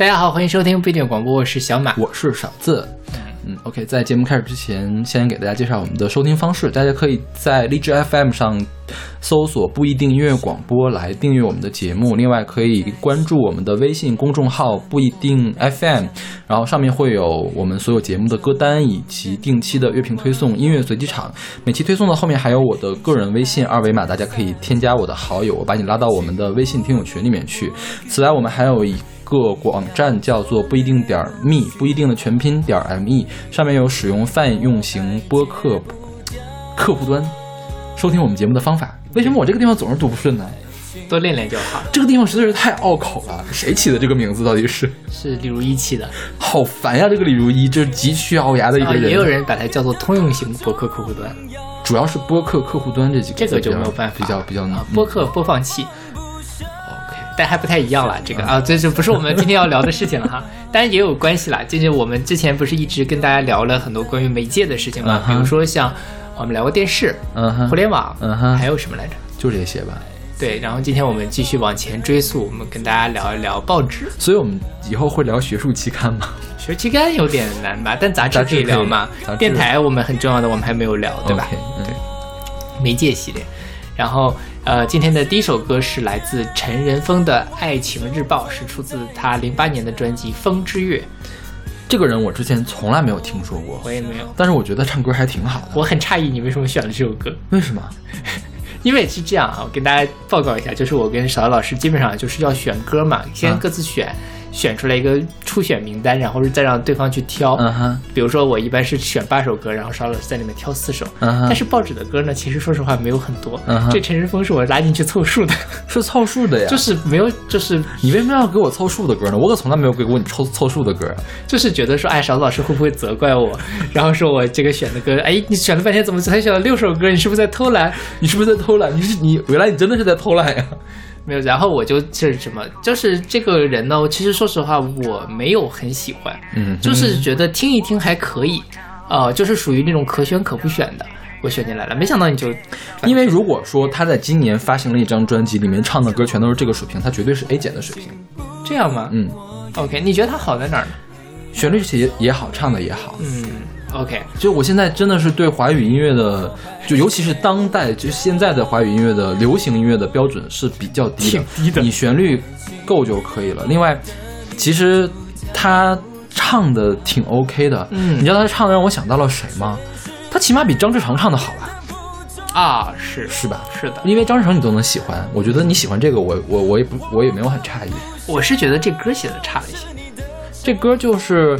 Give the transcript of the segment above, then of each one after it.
大家好，欢迎收听不一定广播，我是小马，我是勺子。嗯，OK，在节目开始之前，先给大家介绍我们的收听方式。大家可以在荔枝 FM 上搜索“不一定音乐广播”来订阅我们的节目。另外，可以关注我们的微信公众号“不一定 FM”，然后上面会有我们所有节目的歌单以及定期的乐评推送、音乐随机场。每期推送的后面还有我的个人微信二维码，大家可以添加我的好友，我把你拉到我们的微信听友群里面去。此外，我们还有一。个网站叫做不一定点 me，不一定的全拼点 me，上面有使用泛用型播客客户端收听我们节目的方法。为什么我这个地方总是读不顺呢？多练练就好。这个地方实在是太拗口了，谁起的这个名字到底是？是李如一起的。好烦呀，这个李如一，这是急需熬牙的一个人。也有人把它叫做通用型播客客户端，主要是播客客户端这几个，这个就没有办法，比较比较难。播客播放器。但还不太一样了，这个啊，这就不是我们今天要聊的事情了哈。当然也有关系啦，就是我们之前不是一直跟大家聊了很多关于媒介的事情吗？比如说像我们聊过电视、互联网，还有什么来着？就这些吧。对，然后今天我们继续往前追溯，我们跟大家聊一聊报纸。所以我们以后会聊学术期刊吗？学术期刊有点难吧，但杂志可以聊嘛。电台我们很重要的，我们还没有聊，对吧？对，媒介系列，然后。呃，今天的第一首歌是来自陈仁峰的《爱情日报》，是出自他零八年的专辑《风之月》。这个人我之前从来没有听说过，我也没有。但是我觉得唱歌还挺好的。我很诧异你为什么选了这首歌？为什么？因为是这样啊，我跟大家报告一下，就是我跟小老师基本上就是要选歌嘛，先各自选。选出来一个初选名单，然后是再让对方去挑。嗯哼，比如说我一般是选八首歌，然后邵老师在里面挑四首。嗯哼，但是报纸的歌呢，其实说实话没有很多。嗯哼，这陈世峰是我拉进去凑数的，是凑数的呀。就是没有，就是你为什么要给我凑数的歌呢？我可从来没有给过你凑凑数的歌。就是觉得说，哎，勺子老师会不会责怪我？然后说我这个选的歌，哎，你选了半天怎么才选了六首歌？你是不是在偷懒？你是不是在偷懒？你是你，原来你真的是在偷懒呀。没有，然后我就是什么，就是这个人呢，其实说实话，我没有很喜欢，嗯，就是觉得听一听还可以，呃，就是属于那种可选可不选的，我选进来了。没想到你就，因为如果说他在今年发行了一张专辑，里面唱的歌全都是这个水平，他绝对是 A 减的水平。这样吗？嗯，OK，你觉得他好在哪儿呢？旋律也也好，唱的也好，嗯。OK，就我现在真的是对华语音乐的，就尤其是当代，就现在的华语音乐的流行音乐的标准是比较低的，低的。你旋律够就可以了。另外，其实他唱的挺 OK 的。嗯，你知道他唱的让我想到了谁吗？他起码比张志成唱的好吧？啊，是是吧？是的，因为张志成你都能喜欢，我觉得你喜欢这个，我我我也不我也没有很诧异。我是觉得这歌写的差了一些，这歌就是。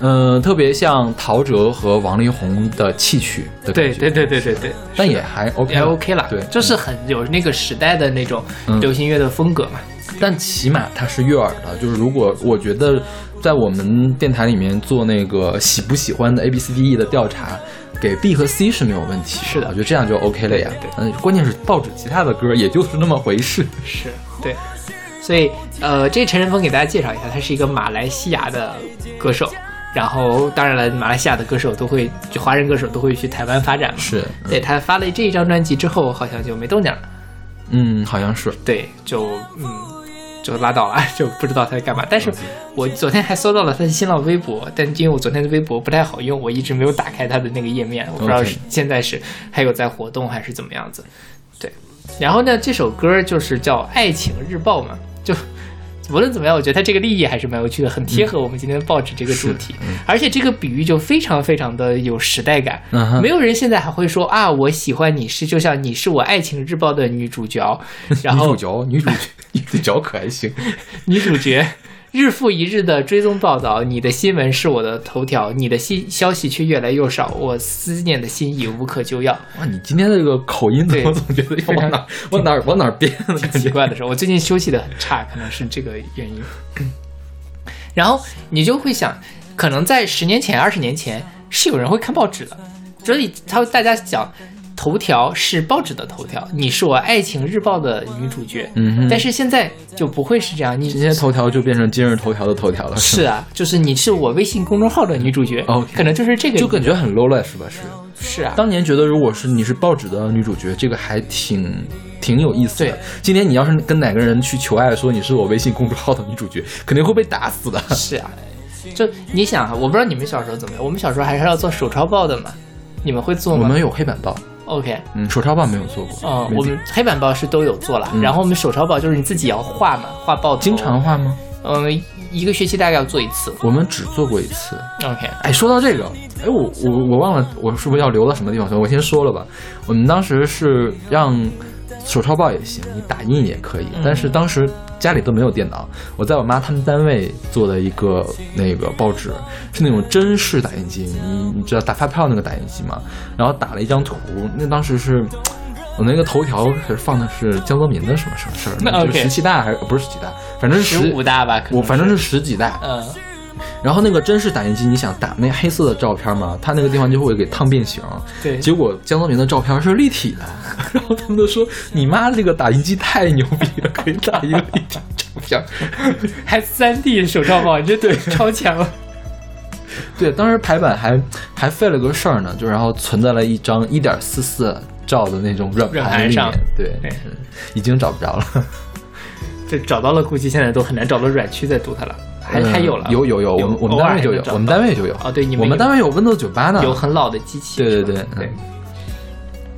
嗯，特别像陶喆和王力宏的戏曲的感觉，对对对对对对，但也还 OK，还 OK 了，对，就是很有那个时代的那种流行乐的风格嘛。但起码它是悦耳的，就是如果我觉得在我们电台里面做那个喜不喜欢的 A B C D E 的调查，给 B 和 C 是没有问题，是的，我觉得这样就 OK 了呀。对嗯，关键是报纸其他的歌也就是那么回事，是对。所以呃，这陈仁峰给大家介绍一下，他是一个马来西亚的歌手。然后，当然了，马来西亚的歌手都会，就华人歌手都会去台湾发展嘛。是，对他发了这一张专辑之后，好像就没动静了。嗯，好像是。对，就嗯，就拉倒了，就不知道他在干嘛。但是我昨天还搜到了他的新浪微博，但因为我昨天的微博不太好用，我一直没有打开他的那个页面，我不知道是现在是还有在活动还是怎么样子。对，然后呢，这首歌就是叫《爱情日报》嘛，就。无论怎么样，我觉得他这个立意还是蛮有趣的，很贴合我们今天的报纸这个主题，而且这个比喻就非常非常的有时代感。没有人现在还会说啊，我喜欢你是就像你是我爱情日报的女主角，然后女主角女主角 女主角可还行，女主角。日复一日的追踪报道，你的新闻是我的头条，你的新消息却越来越少，我思念的心已无可救药。哇，你今天的这个口音，怎么总觉得要往哪往哪往哪变，挺奇怪的是，我最近休息的很差，可能是这个原因。然后你就会想，可能在十年前、二十年前，是有人会看报纸的，所以他大家讲。头条是报纸的头条，你是我爱情日报的女主角。嗯哼，但是现在就不会是这样，你今天头条就变成今日头条的头条了。是啊，就是你是我微信公众号的女主角。OK，可能就是这个，就感觉很 low 了，是吧？是是啊。当年觉得如果是你是报纸的女主角，这个还挺挺有意思的。今天你要是跟哪个人去求爱，说你是我微信公众号的女主角，肯定会被打死的。是啊。就你想哈，我不知道你们小时候怎么样，我们小时候还是要做手抄报的嘛，你们会做吗？我们有黑板报。OK，嗯，手抄报没有做过。嗯，我们黑板报是都有做了，然后我们手抄报就是你自己要画嘛，画报。经常画吗？嗯，一个学期大概要做一次。我们只做过一次。OK，哎，说到这个，哎，我我我忘了，我是不是要留到什么地方？我先说了吧。我们当时是让手抄报也行，你打印也可以，但是当时。家里都没有电脑，我在我妈他们单位做的一个那个报纸，是那种真式打印机，你你知道打发票那个打印机吗？然后打了一张图，那当时是我那个头条是放的是江泽民的什么什么事儿，就十七大还是不是十七大，反正是十五大吧，我反正是十几大，嗯。然后那个真式打印机，你想打那黑色的照片嘛，它那个地方就会给烫变形。对，结果江泽民的照片是立体的，然后他们都说你妈这个打印机太牛逼了，可以打印立体照片，还三 D 手抄报，这对超强。对，当时排版还还费了个事儿呢，就然后存在了一张一点四四兆的那种软盘里面。对，已经找不着了。这找到了，估计现在都很难找到软区再读它了。还还有了，有有有，我们我们单位就有，我们单位就有啊。对，你们我们单位有 Windows 九八呢，有很老的机器。对对对对。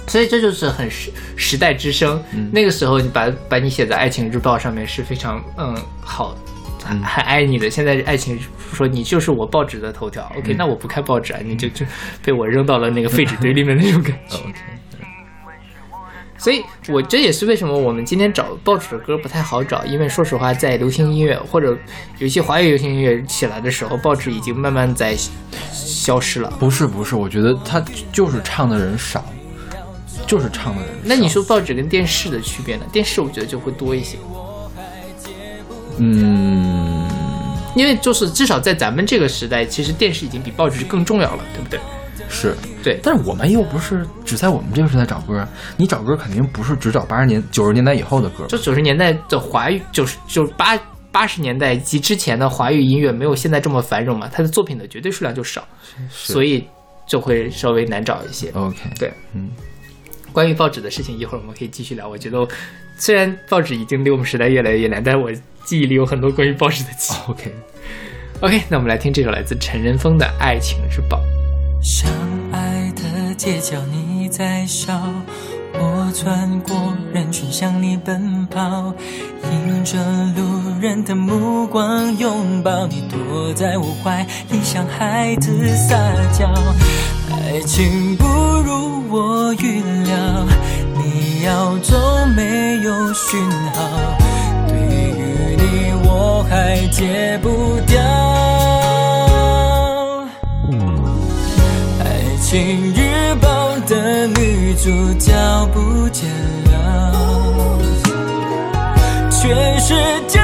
所以这就是很时时代之声。那个时候你把把你写在爱情日报上面是非常嗯好，很很爱你的。现在爱情说你就是我报纸的头条，OK，那我不看报纸啊，你就就被我扔到了那个废纸堆 里面那种感觉。所以，我这也是为什么我们今天找报纸的歌不太好找，因为说实话，在流行音乐或者有些华语流行音乐起来的时候，报纸已经慢慢在消失了。不是不是，我觉得他就是唱的人少，就是唱的人。那你说报纸跟电视的区别呢？电视我觉得就会多一些。嗯，因为就是至少在咱们这个时代，其实电视已经比报纸更重要了，对不对？是对，但是我们又不是只在我们这个时代找歌，你找歌肯定不是只找八十年、九十年代以后的歌。就九十年代的华语，就是就八八十年代及之前的华语音乐，没有现在这么繁荣嘛，他的作品的绝对数量就少，所以就会稍微难找一些。OK，对，嗯，关于报纸的事情，一会儿我们可以继续聊。我觉得虽然报纸已经离我们时代越来越远，但是我记忆里有很多关于报纸的记忆。OK，OK，那我们来听这首来自陈仁峰的《爱情日报》。相爱的街角，你在笑。我穿过人群向你奔跑，迎着路人的目光拥抱你，躲在我怀里像孩子撒娇。爱情不如我预料，你要走没有讯号，对于你我还戒不掉。《新日报》的女主角不见了，全世界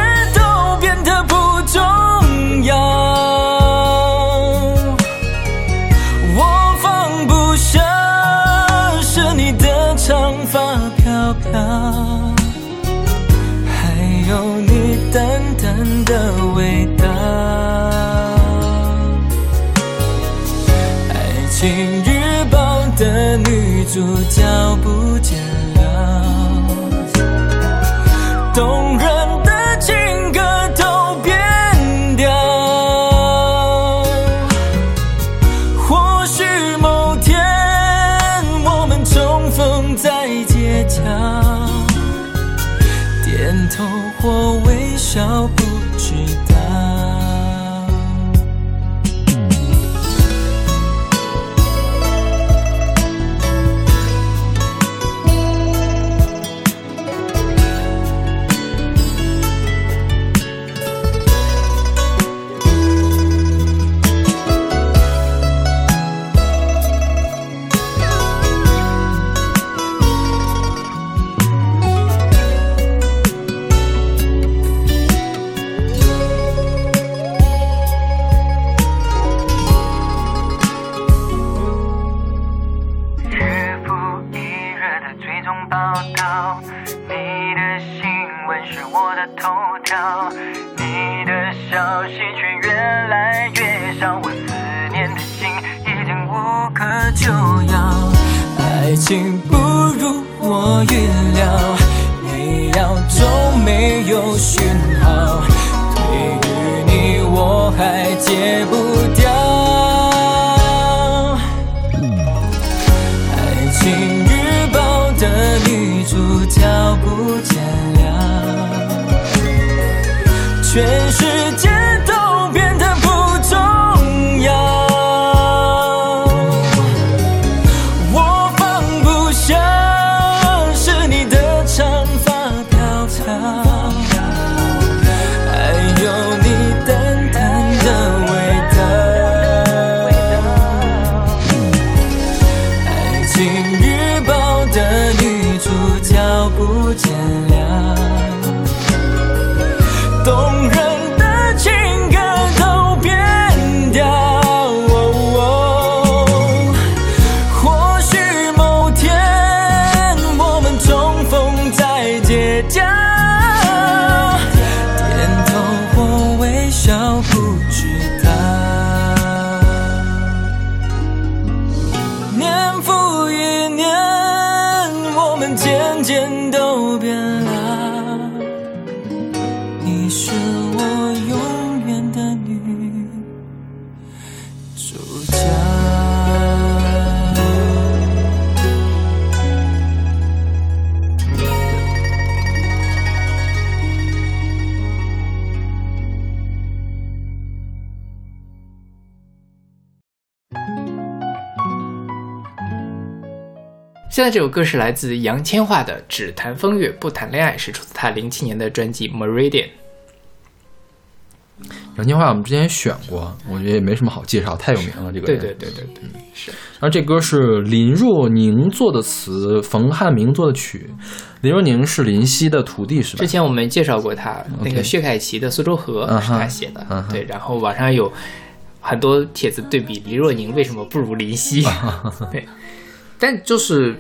主角不见了，动人的情歌都变调。或许某天我们重逢在街角，点头或微笑。报这首歌是来自杨千嬅的《只谈风月不谈恋爱》，是出自她零七年的专辑《Meridian》。杨千嬅我们之前也选过，我觉得也没什么好介绍，太有名了这个人。对对对对对，是。然后这歌是林若宁做的词，冯汉明做的曲。林若宁是林夕的徒弟是吧之？前我们介绍过他那个薛凯琪的《苏州河》是他写的对。然后网上有很多帖子对比林若宁为什么不如林夕，对。但就是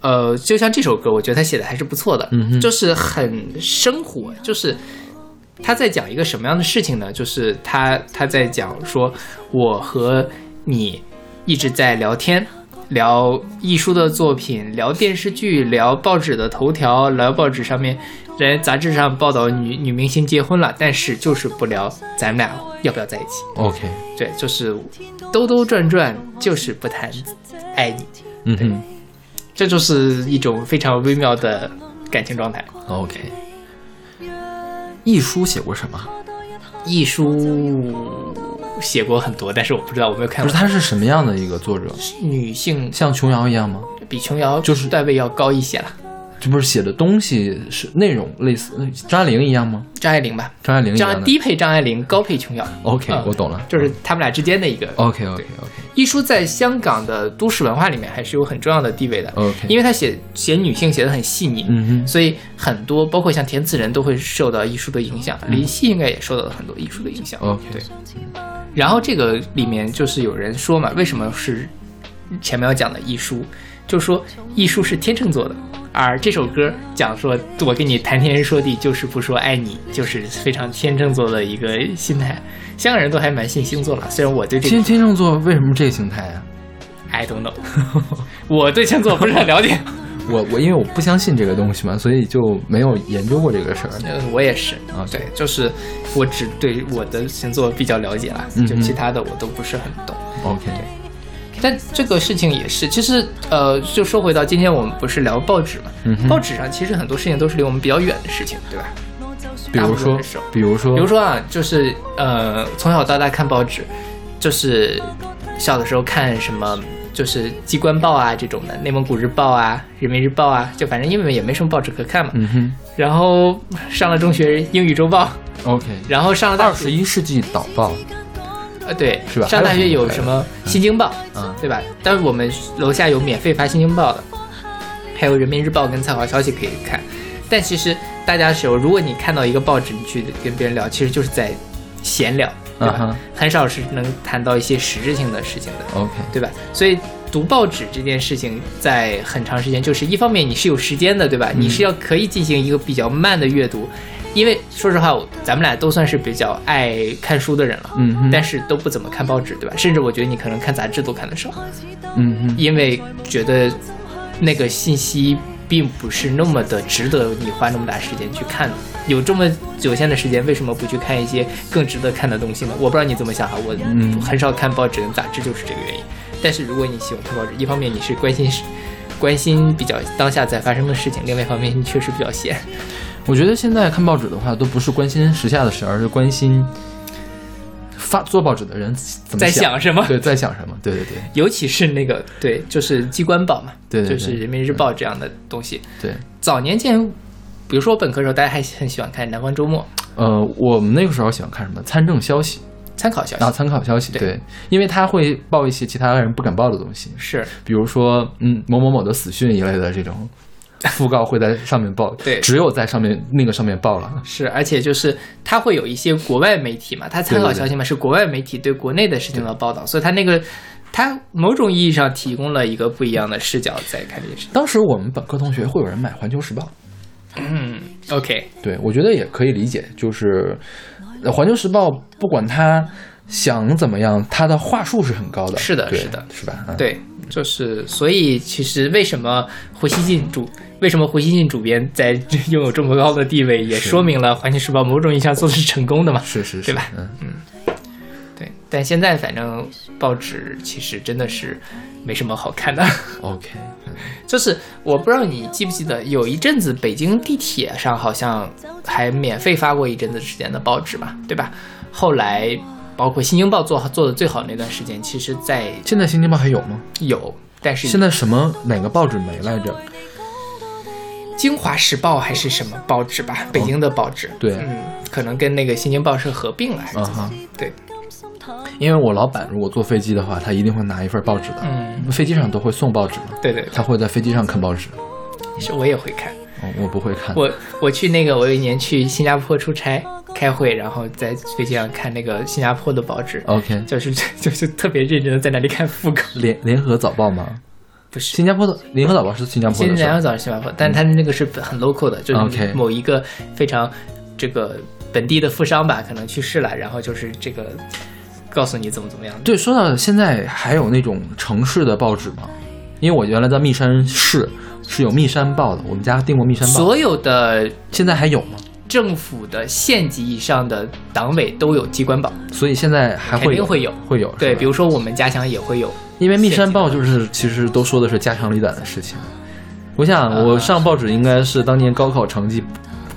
呃，就像这首歌，我觉得他写的还是不错的，就是很生活，就是他在讲一个什么样的事情呢？就是他他在讲说，我和你一直在聊天，聊艺术的作品，聊电视剧，聊报纸的头条，聊报纸上面在杂志上报道女女明星结婚了，但是就是不聊咱们俩要不要在一起。OK，对，就是兜兜转转，就是不谈爱你，嗯哼这就是一种非常微妙的感情状态。，OK。艺书写过什么？艺书写过很多，但是我不知道，我没有看过。不是，他是什么样的一个作者？女性像琼瑶一样吗？比琼瑶就是段位要高一些了。这不是写的东西是内容类似张爱玲一样吗？张爱玲吧，张爱玲一样。张低配张爱玲，高配琼瑶。OK，嗯我懂了。就是他们俩之间的一个 OK OK OK 艺术，在香港的都市文化里面还是有很重要的地位的。OK，因为他写写女性写的很细腻，嗯哼所以很多包括像填词人都会受到艺术的影响，林夕应该也受到了很多艺术的影响。OK 对。然后这个里面就是有人说嘛，为什么是前面要讲的艺术？就说艺术是天秤座的，而这首歌讲说我跟你谈天说地，就是不说爱你，就是非常天秤座的一个心态。香港人都还蛮信星座了，虽然我对这天天秤座为什么这个形态啊？I don't know，我对星座不是很了解。我我因为我不相信这个东西嘛，所以就没有研究过这个事儿。嗯，我也是啊对，就是我只对我的星座比较了解了，就其他的我都不是很懂。OK，但这个事情也是，其实呃，就说回到今天我们不是聊报纸嘛，嗯报纸上其实很多事情都是离我们比较远的事情，对吧？比如说比如说，比如说啊，就是呃，从小到大看报纸，就是小的时候看什么，就是机关报啊这种的，内蒙古日报啊、人民日报啊，就反正因为也没什么报纸可看嘛。嗯哼然后上了中学，英语周报，，OK，然后上了大二十一世纪导报，呃对，是吧上大学有什么新京报》嗯对吧？但是我们楼下有免费发《新京报》的，还有《人民日报》跟《参考消息》可以看。但其实大家的时候，如果你看到一个报纸，你去跟别人聊，其实就是在闲聊，对吧？很少是能谈到一些实质性的事情的，，OK，对吧？所以读报纸这件事情，在很长时间，就是一方面你是有时间的，对吧？你是要可以进行一个比较慢的阅读，因为说实话，咱们俩都算是比较爱看书的人了，嗯哼但是都不怎么看报纸，对吧？甚至我觉得你可能看杂志都看得少，嗯哼，因为觉得那个信息并不是那么的值得你花那么大时间去看。有这么有限的时间，为什么不去看一些更值得看的东西呢？我不知道你怎么想哈，我嗯很少看报纸跟杂志，就是这个原因。但是如果你喜欢看报纸，一方面你是关心关心比较当下在发生的事情，另外一方面你确实比较闲。我觉得现在看报纸的话，都不是关心时下的事，而是关心发做报纸的人怎么在想想什么？对，在想什么？对对对。尤其是那个对，就是机关报嘛，对对对。就是人民日报这样的东西。对。早年间，比如说我本科时候，大家还很喜欢看《南方周末》呃，我们那个时候喜欢看什么？参政消息。参考消息，啊，参考消息，对。对，因为他会报一些其他人不敢报的东西，是。比如说嗯某某某的死讯一类的这种讣 告会在上面报，对只有在上面那个上面报了，是，而且就是它会有一些国外媒体嘛，它参考消息嘛是国外媒体对国内的事情的报道，所以它那个它某种意义上提供了一个不一样的视角在看这件事情。当时我们本科同学会有人买《环球时报》，嗯，OK，对我觉得也可以理解，就是呃《环球时报》不管他想怎么样，他的话术是很高的，是的是的。是吧？嗯，对，就是所以其实为什么胡锡进主为什么胡锡进主编在拥有这么高的地位，也说明了《环球时报》某种意义上做的是成功的嘛。是是是，对吧嗯，对，但现在反正报纸其实真的是没什么好看的。OK，就是我不知道你记不记得，有一阵子北京地铁上好像还免费发过一阵子时间的报纸吧，对吧？后来包括《新京报》做做的最好那段时间，其实在现在《新京报》还有吗？有，但是现在什么哪个报纸没来着？《京华时报》还是什么报纸吧，北京的报纸，对嗯，可能跟那个《新京报》是合并了，还是怎么？对，因为我老板如果坐飞机的话，他一定会拿一份报纸的。嗯，飞机上都会送报纸嘛，对对他会在飞机上看报纸。对，是我也会看。哦，我不会看。我我去那个，我有一年去新加坡出差开会，然后在飞机上看那个新加坡的报纸，OK，就是 就是特别认真的在那里看讣告，联联合早报吗？不是。新加坡的联合早报是新加坡的联合，早是新加坡，但它那个是很 local 的，就是某一个非常这个本地的富商吧，可能去世了，然后就是这个告诉你怎么怎么样。对，说到现在还有那种城市的报纸吗？因为我原来在密山市是有密山报的，我们家订过密山报，所有的现在还有吗？政府的县级以上的党委都有机关报，所以现在还会有肯定会有。会有对，比如说我们家乡也会有。因为密山报就是其实都说的是家长里短的事情。我想啊我上报纸应该是当年高考成绩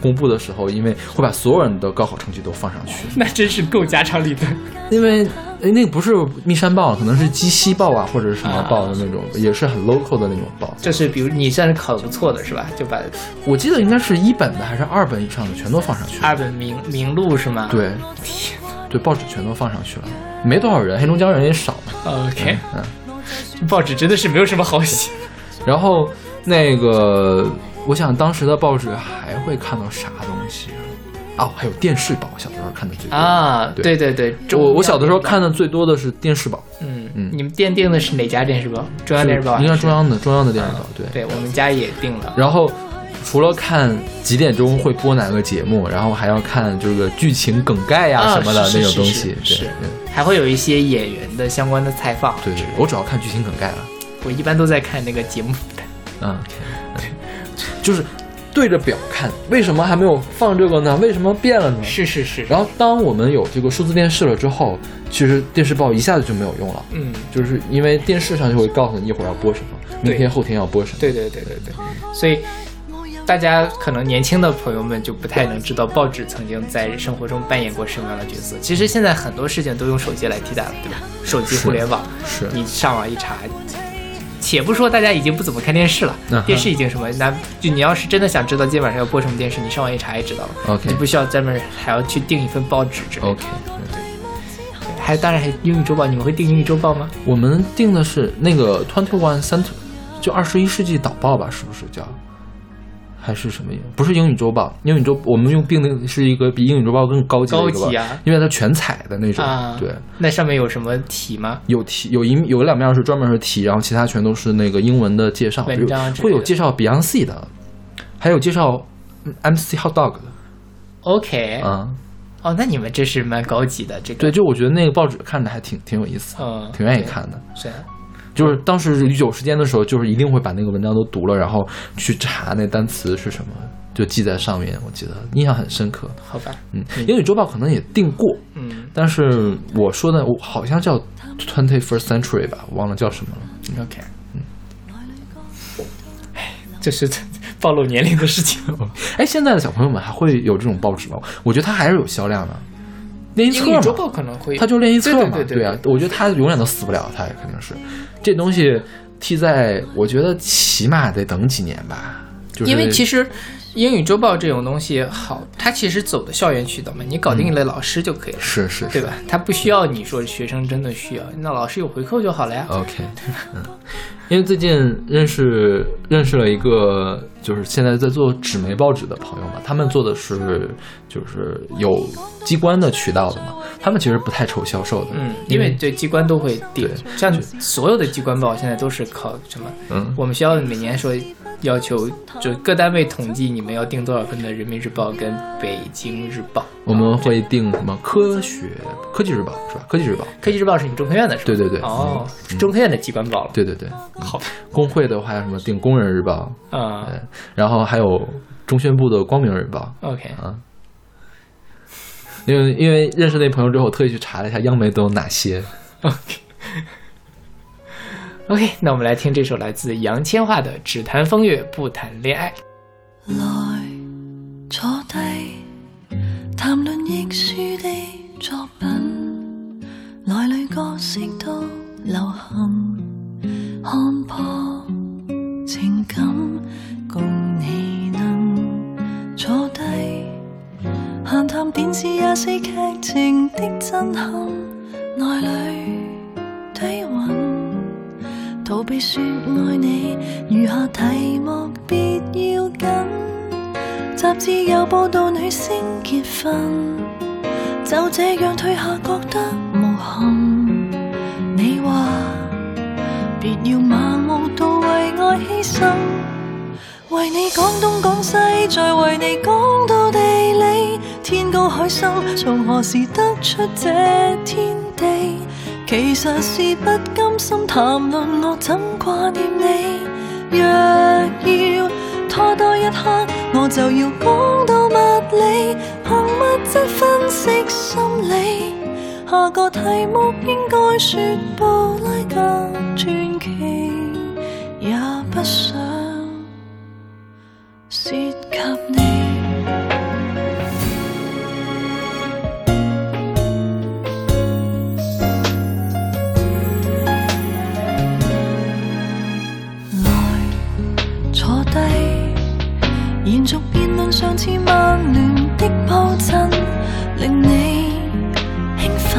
公布的时候，因为会把所有人的高考成绩都放上去。那真是够家长里短。因为诶那个不是密山报，可能是鸡西报啊，或者是什么报的那种，也是很 local 的那种报。就是比如你算是考的不错的是吧？就把我记得应该是一本的还是二本以上的全都放上去了。二本名名录是吗？对，对，报纸全都放上去了，没多少人，黑龙江人也少嘛。，OK，嗯，这 报纸真的是没有什么好写。然后那个，我想当时的报纸还会看到啥东西啊？哦，还有电视报，小的时候看的最多。啊，对对对对，我我小的时候看的最多的是电视报，电视报，嗯嗯你们店定的是哪家电视报？中央电视报还是？应该中央的中央的电视报，对。对，我们家也定了。然后除了看几点钟会播哪个节目，然后还要看这个剧情梗概呀、啊什么的那种东西。是还会有一些演员的相关的采访。对对，我主要看剧情梗概了。我一般都在看那个节目的。嗯，就是对着表看，为什么还没有放这个呢？为什么变了呢？是是是，然后当我们有这个数字电视了之后，其实电视报一下子就没有用了，嗯，就是因为电视上就会告诉你一会儿要播什么，明天后天要播什么。对对对对对，所以大家可能年轻的朋友们就不太能知道报纸曾经在生活中扮演过什么样的角色。其实现在很多事情都用手机来替代了，对吧？手机、互联网，是你上网一查。且不说大家已经不怎么看电视了，嗯电视已经什么？那就你要是真的想知道今天晚上要播什么电视，你上网一查也知道了。OK 你不需要专门还要去订一份报纸之类的。OK，还当然还英语周报，你们会订英语周报吗？我们订的是那个 Twenty One Cent，就二十一世纪导报吧，是不是叫？还是什么？不是英语周报，英语周我们用并的是一个比英语周报更高级的高一个报级啊因为它全彩的那种。啊，对，，那上面有什么题吗？有题有一有两面是专门是题，然后其他全都是那个英文的介绍，会有介绍 Beyonce 的，还有介绍嗯 MC Hot Dog 的 OK，、啊。哦，那你们这是蛮高级的，这个对，就我觉得那个报纸看着还挺挺有意思，嗯，挺愿意看的。是啊就是当时有时间的时候，就是一定会把那个文章都读了，然后去查那单词是什么，就记在上面。我记得印象很深刻。好吧，嗯，英语周报可能也订过，嗯但是我说的我好像叫 Twenty First Century 吧，我忘了叫什么了。，OK，嗯哎，这是 暴露年龄的事情。哎，现在的小朋友们还会有这种报纸吗？我觉得它还是有销量的，练习册嘛，英语周报可能会有，它就练习册嘛，对啊，我觉得它永远都死不了，它也肯定是这东西替在，我觉得起码得等几年吧，就是因为其实英语周报这种东西好，它其实走的校园渠道嘛，你搞定了老师就可以了，是是是对吧？它不需要你说学生真的需要，那老师有回扣就好了呀。OK，嗯，因为最近认识认识了一个，就是现在在做纸媒报纸的朋友嘛，他们做的是就是有机关的渠道的嘛，他们其实不太愁销售的，嗯，因为这机关都会定对，像所有的机关报现在都是靠什么？嗯我们学校每年说要求，就各单位统计你们要订多少份的《人民日报》跟《北京日报》。我们会订什么科学科技日报是吧？科技日报，科技日报是你中科院的是吧？对对对哦，中科院的机关报了。对对对，好，工会的话什么订工人日报，啊对，然后还有中宣部的光明日报，，OK，啊。因为因为认识那朋友之后，我特意去查了一下央媒都有哪些。OK，OK，那我们来聽這首來自楊千嬅的《只談風月不談戀愛》。來坐低，談論亦舒的作品，內裏角色都流行，看破情感，共你能坐低，閒談電視也是劇情的震撼，內裏低韻。逃避说爱你，餘下題目別要緊。雜誌有報道女星結婚，就這樣退下覺得無憾。你話別要盲目到為愛犧牲，為你講東講西，再為你講到地理，天高海深，從何時得出這天地？其實是不心談論我怎掛念你。若要拖多一刻，我就要講到物理，憑物質分析心理。下個題目應該說布拉格傳奇，也不想涉及你。上次曼聯的布陣，令你興奮，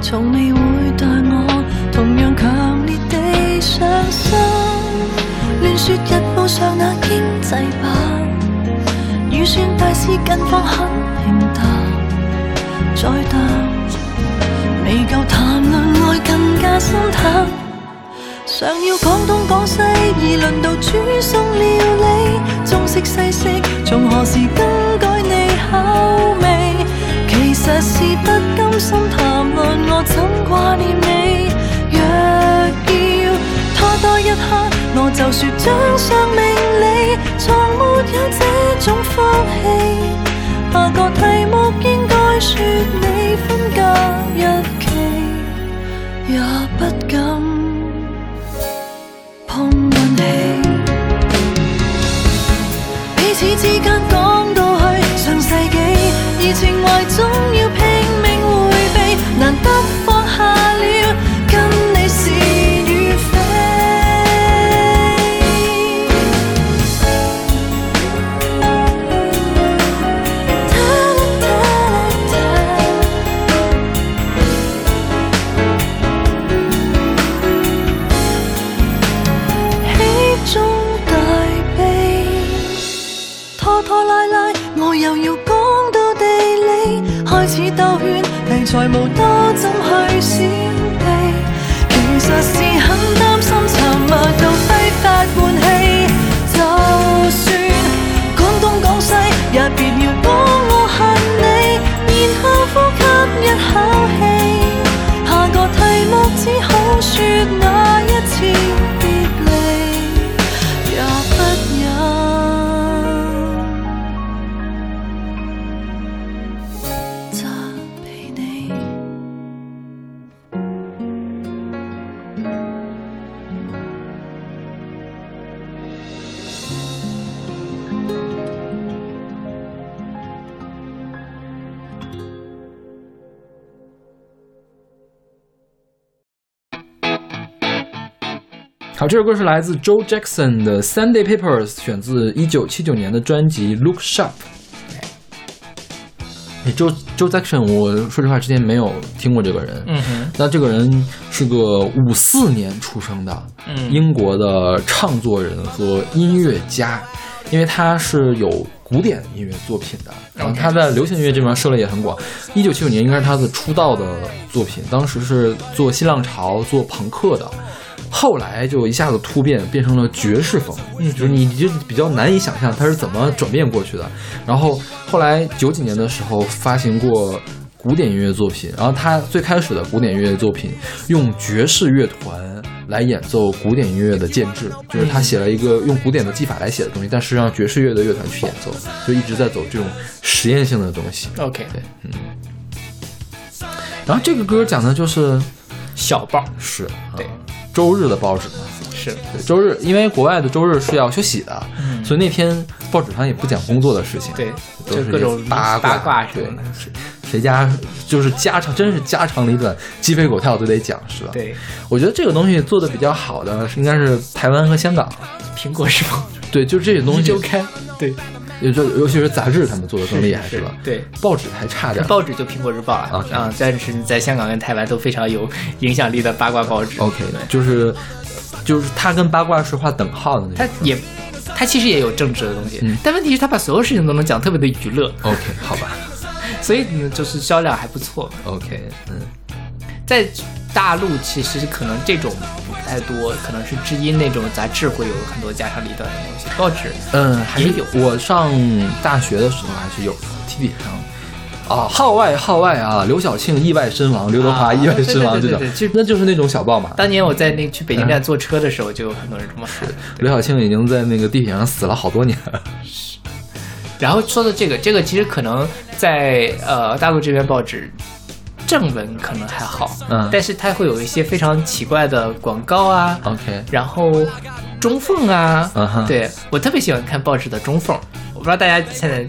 從未會待我同樣強烈地上心。亂說日報上那經濟版，預算大事近况很平淡，再淡，未夠談論愛更加心淡。常要講東講西，而輪到煮送料理，中式西式，從何時更改你口味？其實是不甘心談論我怎掛念你。若要拖多一刻，我就說掌上明理，從沒有這種福氣。下個題目應該說你分隔日期，也不敢。之间讲到去上世纪，而情怀总要拼这首歌是来自 Joe Jackson 的《Sunday Papers》，选自一九七九年的专辑《Look Sharp》。哎，Joe Joe Jackson，我说实话之前没有听过这个人。嗯哼，那这个人是个五四年出生的，嗯英国的唱作人和音乐家，因为他是有古典音乐作品的，然后他在流行音乐这边涉猎也很广。一九七九年应该是他的出道的作品，当时是做新浪潮、做朋克的。后来就一下子突变，变成了爵士风，嗯就是你就比较难以想象他是怎么转变过去的。然后后来九几年的时候发行过古典音乐作品，然后他最开始的古典音乐作品用爵士乐团来演奏古典音乐的建制，就是他写了一个用古典的技法来写的东西，但是让爵士乐的乐团去演奏，就一直在走这种实验性的东西。，OK，对，嗯。然后这个歌讲的就是小报是啊对周日的报纸。嘛，是，对，周日，因为国外的周日是要休息的，嗯。所以那天报纸上也不讲工作的事情，对，都就是各种八八卦什对么的，谁家就是家长，真是家长里短，鸡飞狗跳都得讲，是吧？，对，我觉得这个东西做的比较好的是应该是台湾和香港，苹果是吗、对，就这些东西。一周，刊，对，也就尤其是杂志，他们做的更厉害，是吧？对。报纸还差点。报纸就苹果日报了 OK 啊，但是在香港跟台湾都非常有影响力的八卦报纸。OK，就是就是他跟八卦是划等号的那种。他也，他其实也有政治的东西，嗯但问题是他把所有事情都能讲特别的娱乐，OK，好吧 所以呢，就是销量还不错。，OK，嗯，在大陆其实可能这种不太多，可能是知音那种杂志会有很多家长里短的东西，报纸嗯，还是有我上大学的时候还是有的，T V 上。啊，号外号外啊！刘晓庆意外身亡，刘德华啊意外身亡，对这种那就是那种小报嘛。当年我在那去北京站坐车的时候，就有很多人这么说。刘晓庆已经在那个地铁上死了好多年了。然后说到这个，这个其实可能在呃大陆这边报纸正文可能还好，嗯但是它会有一些非常奇怪的广告啊，OK，然后中缝啊，嗯哼对我特别喜欢看报纸的中缝，我不知道大家现在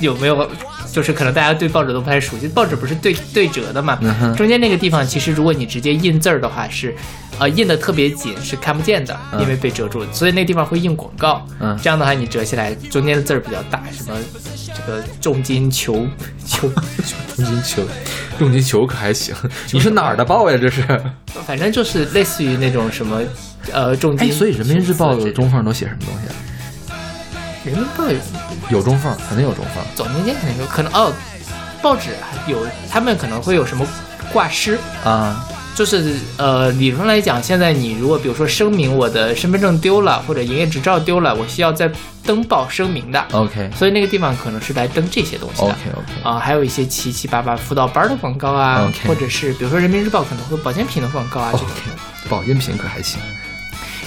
有没有。就是可能大家对报纸都不太熟悉，报纸不是对对折的嘛，嗯中间那个地方其实如果你直接印字儿的话是，呃印的特别紧是看不见的，嗯因为被遮住了，所以那个地方会印广告，嗯这样的话你折起来中间的字儿比较大，什么这个重金求求，重金求，重金求可还行？你是哪儿的报呀？这是？反正就是类似于那种什么呃重金，哎，所以人民日报的中缝都写什么东西啊？人民日报有有中缝，肯定有中缝。总年间肯定有可能哦，报纸有他们可能会有什么挂失，啊，就是呃，理论上来讲，现在你如果比如说声明我的身份证丢了或者营业执照丢了，我需要再登报声明的，OK 所以那个地方可能是来登这些东西的。OK OK，啊、还有一些七七八八辅导班的广告啊或者是比如说人民日报可能会有保健品的广告啊这种 OK。保健品可还行。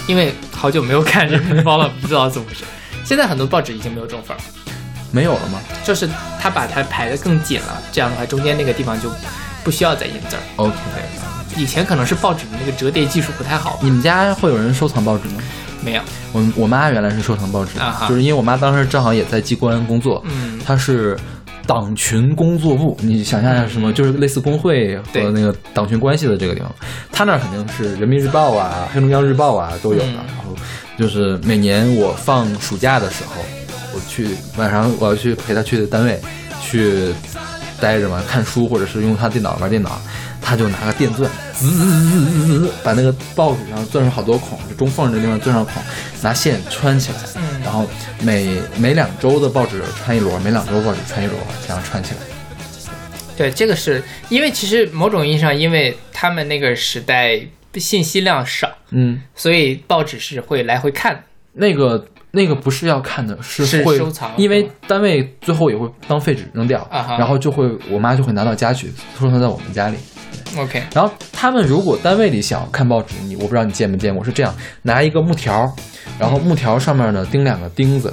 因为好久没有看人民日报了，不知道怎么回事。现在很多报纸已经没有中缝儿，没有了吗就是他把它排得更紧了，这样的话中间那个地方就不需要再印字儿。？OK，以前可能是报纸的那个折叠技术不太好，你们家会有人收藏报纸吗？没有。我我妈原来是收藏报纸的，啊就是因为我妈当时正好也在机关工作，嗯她是党群工作部，你想象一下什么，就是类似工会和那个党群关系的这个地方，他那儿肯定是人民日报啊、黑龙江日报啊都有的。嗯。然后就是每年我放暑假的时候，我去晚上我要去陪他去单位去待着嘛，看书或者是用他电脑玩电脑，他就拿个电钻，滋滋滋滋滋滋，把那个报纸上钻上好多孔，就中缝这地方钻上孔，拿线穿起来，嗯然后每每两周的报纸穿一摞，每两周报纸穿一摞，这样穿起来。对，这个是因为其实某种意义上，因为他们那个时代信息量少，嗯，所以报纸是会来回看。那个那个不是要看的，是是会收藏因为单位最后也会当废纸扔掉，啊然后就会我妈就会拿到家去收藏在我们家里。OK，然后他们如果单位里想看报纸，你我不知道你见没见过，是这样，拿一个木条，然后木条上面呢钉两个钉子，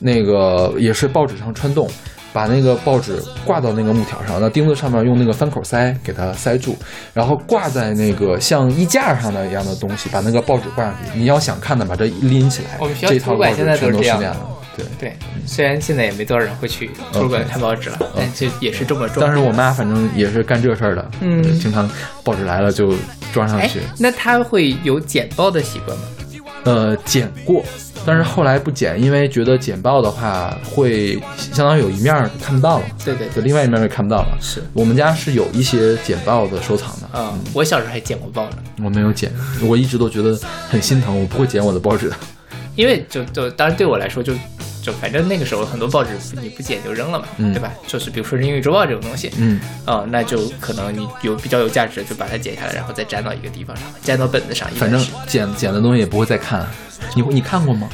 那个也是报纸上穿洞，把那个报纸挂到那个木条上，那钉子上面用那个翻口塞给它塞住，然后挂在那个像衣架上的一样的东西，把那个报纸挂上去。你要想看的，把这一拎起来，我们学校这一套图书馆现在都是这样。对，对，虽然现在也没多少人会去图书馆看报纸了，但这也是这么重。当时我妈反正也是干这事儿的，嗯经常报纸来了就装上哎去。，那她会有剪报的习惯吗？呃，剪过，但是后来不剪，因为觉得剪报的话会相当于有一面儿看不到了，对对对另外一面儿就看不到了。是我们家是有一些剪报的收藏的，嗯、我小时候还剪过报呢，我没有剪，我一直都觉得很心疼，我不会剪我的报纸的。因为就就当然对我来说就就反正那个时候很多报纸你不剪就扔了嘛，嗯对吧？就是比如说《英语周报》这种东西，嗯，啊、那就可能你有比较有价值的，就把它剪下来，然后再粘到一个地方上，粘到本子上。反正剪剪的东西也不会再看。你你看过吗？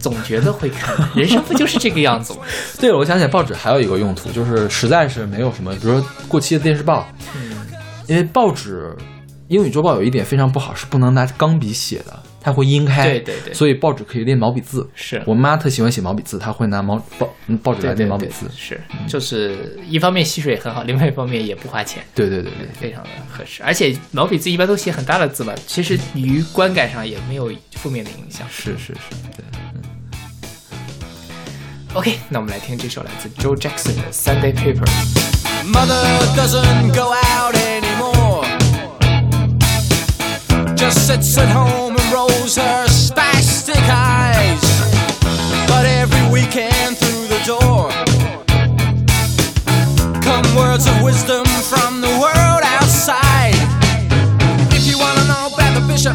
总觉得会看，人生不就是这个样子吗？对了，我想起来报纸还有一个用途，就是实在是没有什么，比如说过期的电视报，嗯，因为报纸英语周报有一点非常不好，是不能拿钢笔写的，它会阴开。对对对所以报纸可以练毛笔字。是我妈特喜欢写毛笔字，她会拿毛报嗯报纸来练毛笔字。是，就是一方面吸水很好，另外一方面也不花钱。对对对对，非常的合适，而且毛笔字一般都写很大的字嘛，其实于观感上也没有负面的影响。是是是，对。OK，那我们来听这首来自 Joe Jackson 的 Sunday Paper。Mother doesn't go out anymore. Just sits at home rolls her spastic eyes. But every weekend through the door come words of wisdom from the world outside. If you wanna know about the bishop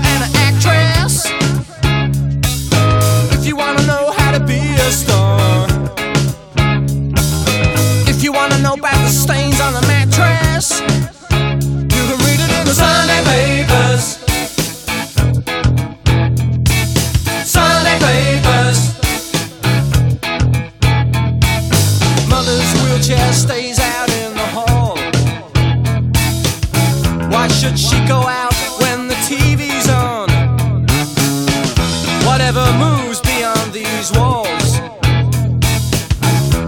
should she go out when the TV's on? Whatever moves beyond these walls.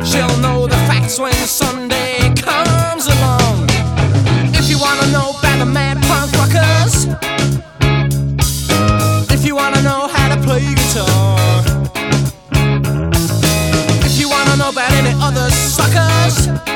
She'll know the facts when Sunday comes along. If you wanna know about the mad punk rockers, if you wanna know how to play guitar, if you wanna know about any other suckers,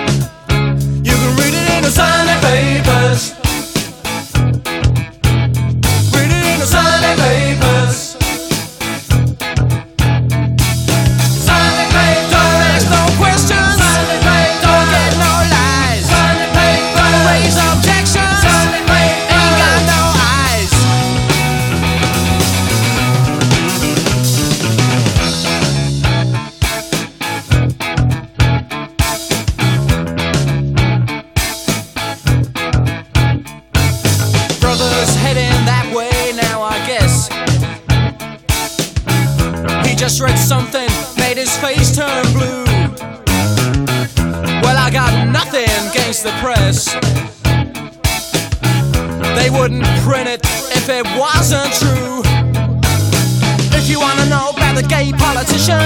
against the press. They wouldn't print it if it wasn't true. If you wanna know about the gay politician,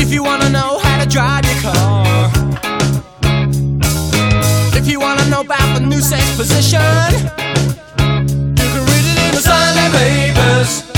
if you wanna know how to drive your car, if you wanna know about the new sex position, you can read it in the Sunday papers.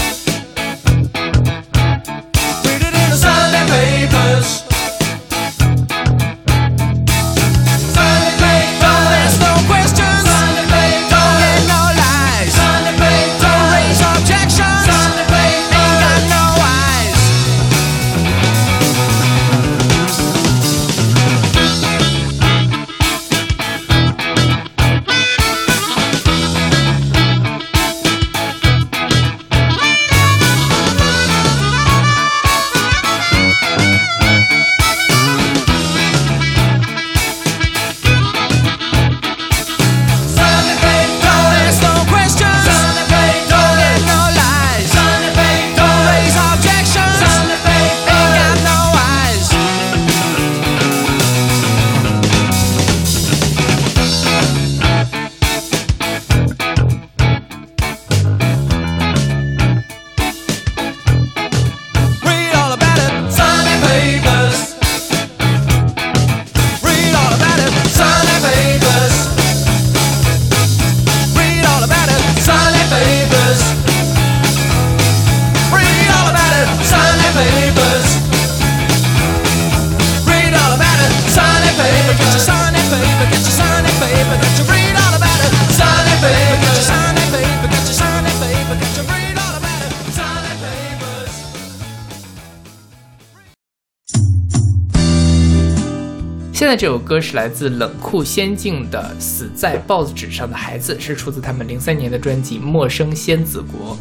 歌是来自冷酷仙境的《死在报纸上的孩子》，是出自他们零三年的专辑《陌生仙子国》。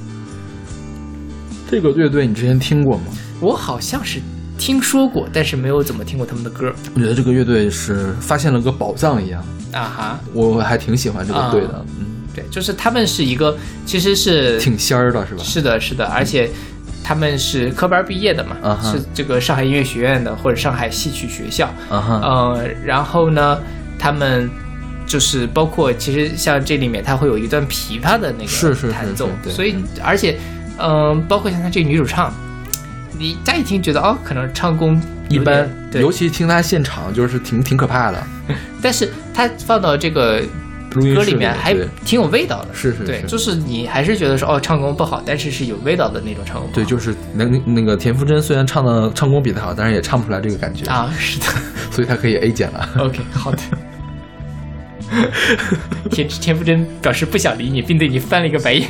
这个乐队你之前听过吗？我好像是听说过，但是没有怎么听过他们的歌我觉得这个乐队是发现了个宝藏一样，啊哈。我还挺喜欢这个队的，啊嗯，对，就是他们是一个，其实是挺仙儿的是吧？是的，是的，而且他们是科班毕业的嘛，是这个上海音乐学院的或者上海戏曲学校，呃，然后呢，他们就是包括其实像这里面它会有一段琵琶的那个弹奏，所以而且嗯、包括像他这个女主唱，你乍一听觉得哦，可能唱功一般，对。尤，其听他现场就是挺挺可怕的，但是他放到这个歌里面还挺有味道的，是是对，是就是你还是觉得说哦，唱功不好，但是是有味道的那种唱功，对，就是那那个田馥甄虽然唱的唱功比他好，但是也唱不出来这个感觉，啊，是的。所以他可以 A 减了。OK，好的。田田馥甄表示不想理你，并对你翻了一个白眼。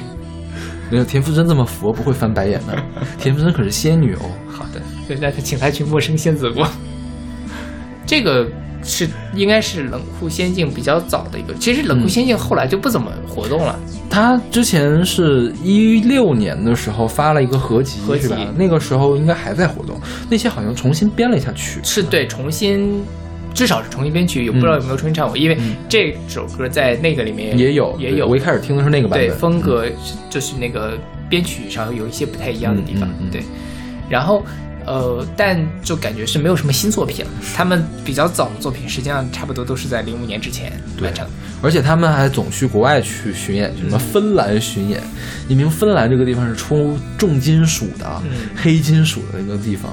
没有田馥甄这么佛，不会翻白眼的。田馥甄可是仙女哦。好的，那他请他去陌生仙子国。这个是应该是冷酷仙境比较早的一个，其实冷酷仙境后来就不怎么活动了。他之前是一六年的时候发了一个合集，合集是吧？那个时候应该还在活动，那些好像重新编了一下曲。是对重新，至少是重新编曲，有不知道有没有重新唱过？因为这首歌在那个里面也有也有我一开始听的是那个版本对，风格就是那个编曲上有一些不太一样的地方，嗯嗯嗯对。然后呃，但就感觉是没有什么新作品了。他们比较早的作品，实际上差不多都是在零五年之前完成。而且他们还总去国外去巡演，什么芬兰巡演。你明芬兰这个地方是出重金属的、嗯黑金属的一个地方，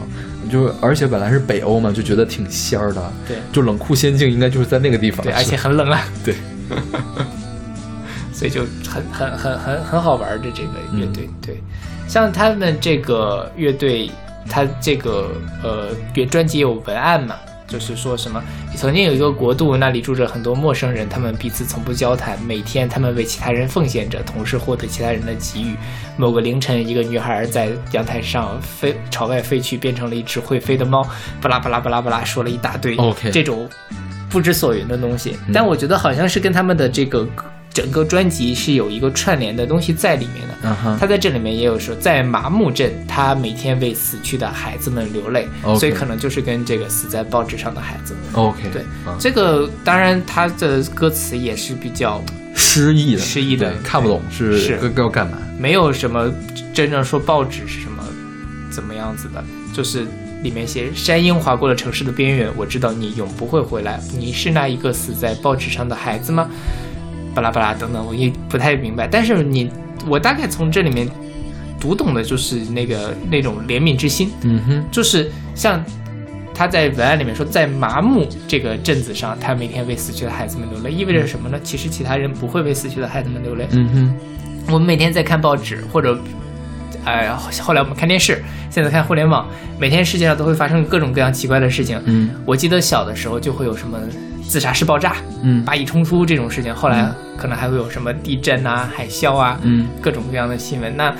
就而且本来是北欧嘛，就觉得挺仙儿的。对就冷酷仙境应该就是在那个地方。对，而且很冷啊，对，所以就很很很很很好玩的这个乐队。对，像他们这个乐队，他这个呃原专辑有文案嘛，就是说什么曾经有一个国度，那里住着很多陌生人，他们彼此从不交谈，每天他们为其他人奉献着，同时获得其他人的给予。某个凌晨，一个女孩在阳台上飞朝外飞去，变成了一只会飞的猫，巴拉巴拉巴拉巴拉说了一大堆 OK 这种不知所云的东西，但我觉得好像是跟他们的这个整个专辑是有一个串联的东西在里面的。嗯哼，他在这里面也有说，在麻木镇，他每天为死去的孩子们流泪所以可能就是跟这个死在报纸上的孩子。OK，对，嗯这个当然他的歌词也是比较诗意的，诗意的看不懂是是要要干嘛？没有什么真正说报纸是什么怎么样子的，就是里面写山鹰划过了城市的边缘，我知道你永不会回来。你是那一个死在报纸上的孩子吗？巴拉巴拉等等，我也不太明白。但是你，我大概从这里面读懂的就是那个那种怜悯之心，嗯哼，就是像他在文案里面说，在麻木这个镇子上，他每天为死去的孩子们流泪，意味着什么呢？其实其他人不会为死去的孩子们流泪。嗯哼，我们每天在看报纸，或者，哎、后来我们看电视，现在看互联网，每天世界上都会发生各种各样奇怪的事情。嗯我记得小的时候就会有什么自杀式爆炸、嗯巴以冲突这种事情，后来可能还会有什么地震啊、海啸啊，嗯各种各样的新闻。那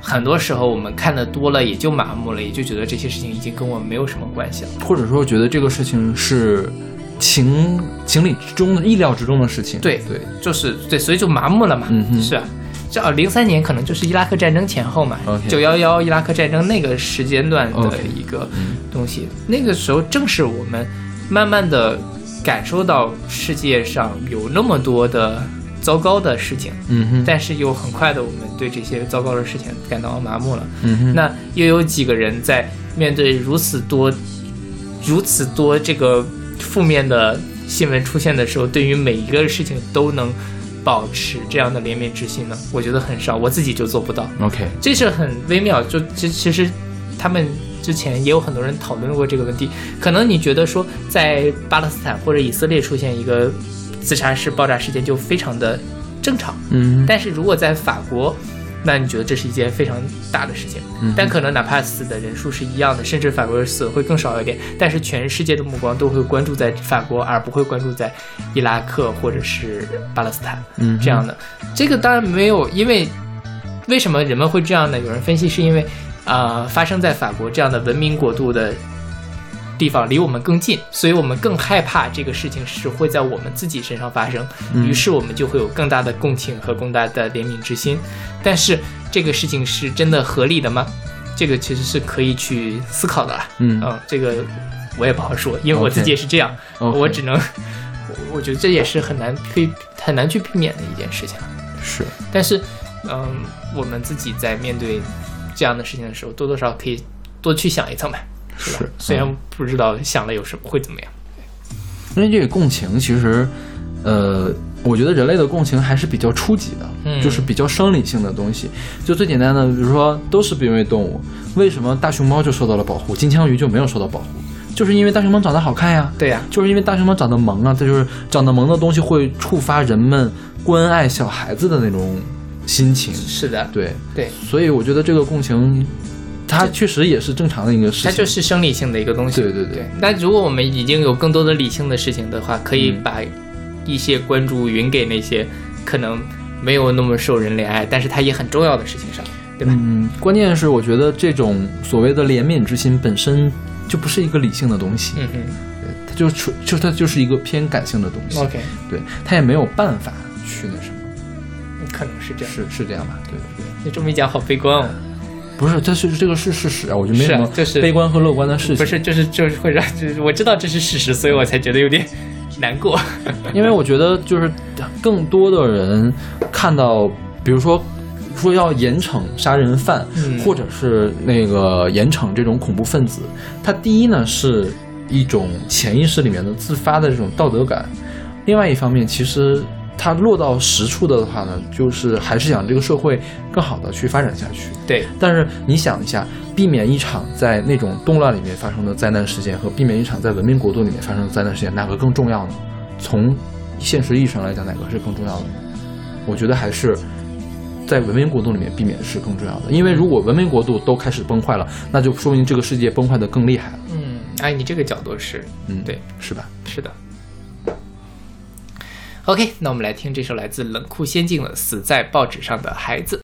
很多时候我们看的多了，也就麻木了，也就觉得这些事情已经跟我们没有什么关系了。或者说觉得这个事情是情情理之中的、意料之中的事情。对对，就是对，所以就麻木了嘛。嗯哼是啊。这啊，零三年可能就是伊拉克战争前后嘛九幺幺伊拉克战争那个时间段的一个嗯东西。那个时候正是我们慢慢的感受到世界上有那么多的糟糕的事情，嗯哼，但是又很快的我们对这些糟糕的事情感到麻木了。嗯哼，那又有几个人在面对如此多、如此多这个负面的新闻出现的时候，对于每一个事情都能保持这样的怜悯之心呢？我觉得很少，我自己就做不到。OK，这是很微妙，就其其实他们之前也有很多人讨论过这个问题。可能你觉得说，在巴勒斯坦或者以色列出现一个自杀式爆炸事件就非常的正常，嗯，但是如果在法国，那你觉得这是一件非常大的事情。嗯但可能哪怕死的人数是一样的，甚至法国人死的会更少一点，但是全世界的目光都会关注在法国，而不会关注在伊拉克或者是巴勒斯坦。嗯这样的。这个当然没有，因为为什么人们会这样呢？有人分析是因为，呃，发生在法国这样的文明国度的地方离我们更近，所以我们更害怕这个事情是会在我们自己身上发生，于是我们就会有更大的共情和更大的怜悯之心。但是这个事情是真的合理的吗？这个其实是可以去思考的啦。嗯这个我也不好说，因为我自己也是这样我只能，我我觉得这也是很难可以很难去避免的一件事情。是，但是，嗯，我们自己在面对这样的事情的时候，多多少少可以多去想一层吧，是吧？是虽然嗯不知道想了有什么会怎么样。因为这个共情其实，呃，我觉得人类的共情还是比较初级的，嗯就是比较生理性的东西。就最简单的，比如说都是濒危动物，为什么大熊猫就受到了保护，金枪鱼就没有受到保护？就是因为大熊猫长得好看呀。对呀、就是因为大熊猫长得萌啊，它就是长得萌的东西会触发人们关爱小孩子的那种心情。是的，对，对，所以我觉得这个共情，它确实也是正常的一个事情。它就是生理性的一个东西。对对对对。那如果我们已经有更多的理性的事情的话，可以嗯把一些关注匀给那些可能没有那么受人怜爱，但是它也很重要的事情上，对吧？嗯，关键是我觉得这种所谓的怜悯之心本身就不是一个理性的东西，嗯哼它就纯就它就是一个偏感性的东西。，OK，对，它也没有办法去那什么，可能是这样。是是这样吧？对对对，你这么一讲，好悲观哦。不是，这是这个是事实啊，我觉得没什么就是悲观和乐观的事情。不是，就是就是会让，就是我知道这是事实，所以我才觉得有点 难过。因为我觉得就是更多的人看到，比如说说要严惩杀人犯，嗯或者是那个严惩这种恐怖分子，他第一呢是一种潜意识里面的自发的这种道德感，另外一方面，其实它落到实处的话呢，就是还是想这个社会更好的去发展下去。对，但是你想一下，避免一场在那种动乱里面发生的灾难事件和避免一场在文明国度里面发生的灾难事件，哪个更重要呢？从现实意义上来讲，哪个是更重要的呢？我觉得还是在文明国度里面避免是更重要的，因为如果文明国度都开始崩坏了，那就说明这个世界崩坏的更厉害了。嗯，哎，你这个角度是嗯，对，是吧？是的。OK，那我们来听这首来自冷酷仙境的《死在报纸上的孩子》。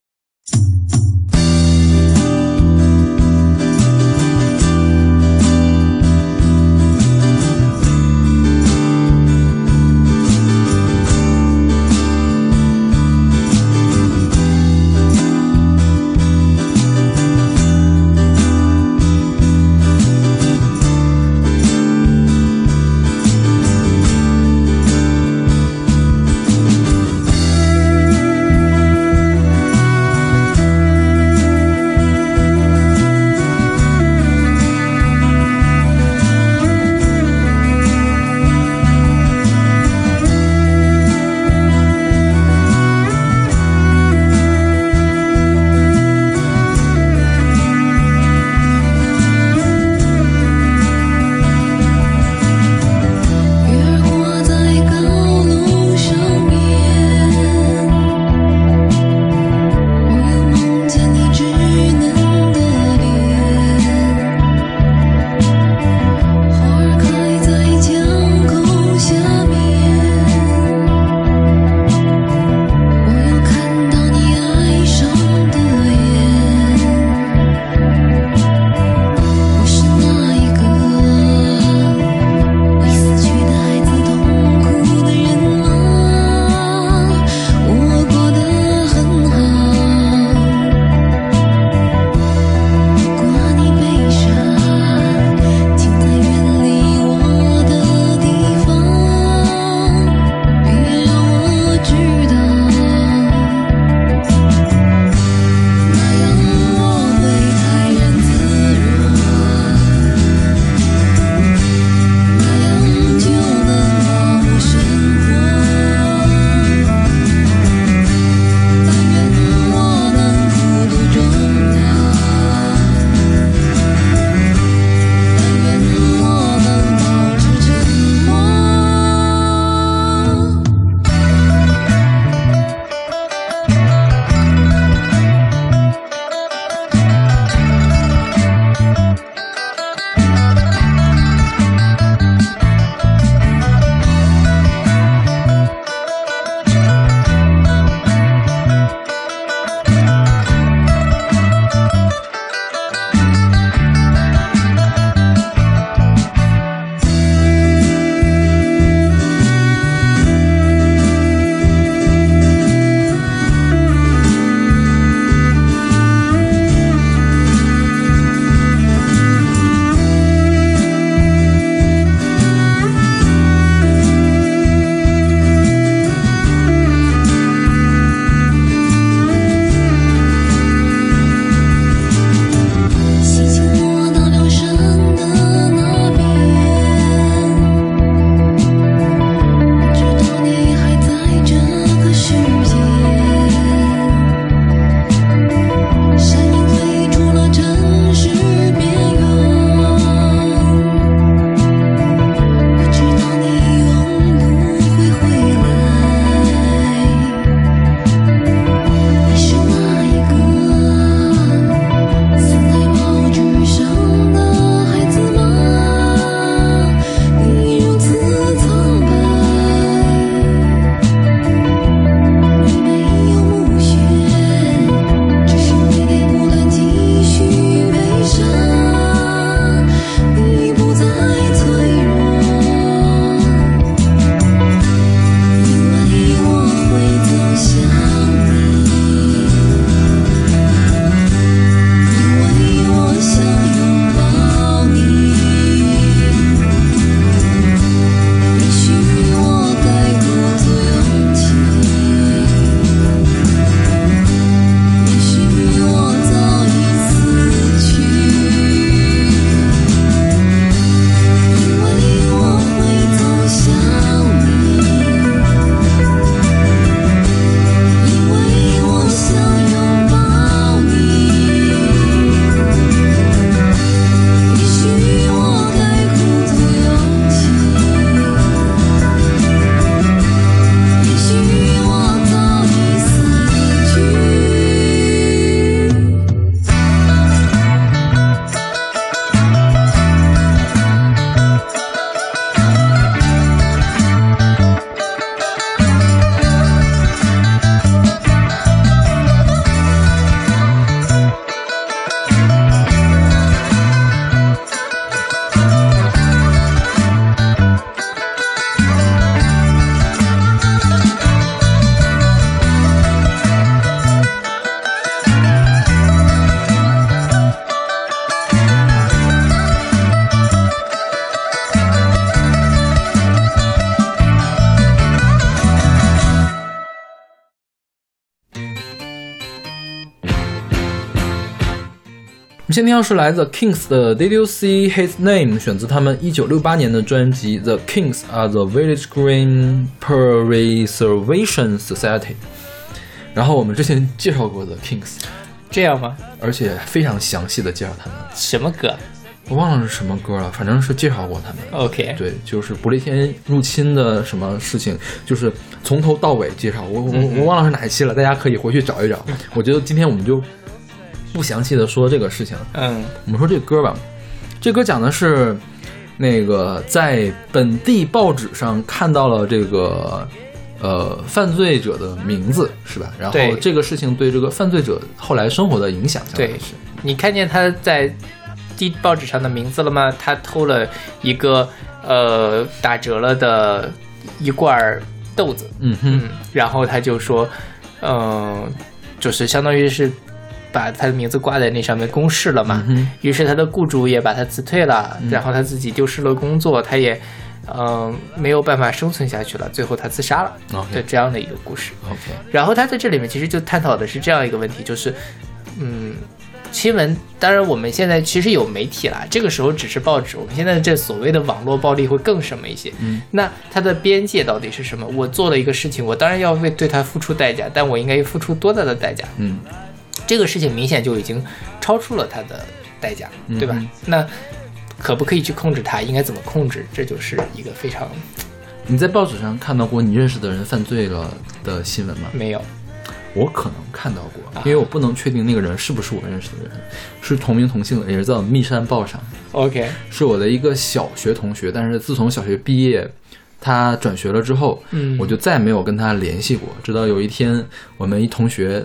们先听到是来自 Kings 的 Did You See His Name，选自他们一九六八年的专辑《The Kings Are the Village Green Preservation Society》。然后我们之前介绍过的 Kings，这样吗？而且非常详细的介绍他们。什么歌我忘了是什么歌了，反正是介绍过他们。？OK，对，就是不列颠入侵的什么事情，就是从头到尾介绍。我我我忘了是哪一期了，大家可以回去找一找。我觉得今天我们就不详细的说这个事情。嗯我们说这歌吧，这歌讲的是那个在本地报纸上看到了这个呃犯罪者的名字，是吧？然后这个事情对这个犯罪者后来生活的影响，对是你看见他在地报纸上的名字了吗？他偷了一个呃打折了的一罐儿豆子，嗯哼，嗯，然后他就说，嗯、就是相当于是把他的名字挂在那上面公示了嘛。嗯于是他的雇主也把他辞退了，然后他自己丢失了工作，他也嗯、没有办法生存下去了，最后他自杀了。对这样的一个故事。OK，然后他在这里面其实就探讨的是这样一个问题，就是，嗯，新闻，当然我们现在其实有媒体啦，这个时候只是报纸，我们现在这所谓的网络暴力会更什么一些。嗯，那它的边界到底是什么？我做了一个事情，我当然要为对它付出代价，但我应该付出多大的代价？嗯这个事情明显就已经超出了它的代价，对吧？嗯那可不可以去控制它？应该怎么控制？这就是一个非常你在报纸上看到过你认识的人犯罪了的新闻吗？没有我可能看到过，啊因为我不能确定那个人是不是我认识的人，是同名同姓的，也是在我们密山报上，OK，是我的一个小学同学。但是自从小学毕业，他转学了之后，嗯我就再没有跟他联系过。直到有一天，我们一同学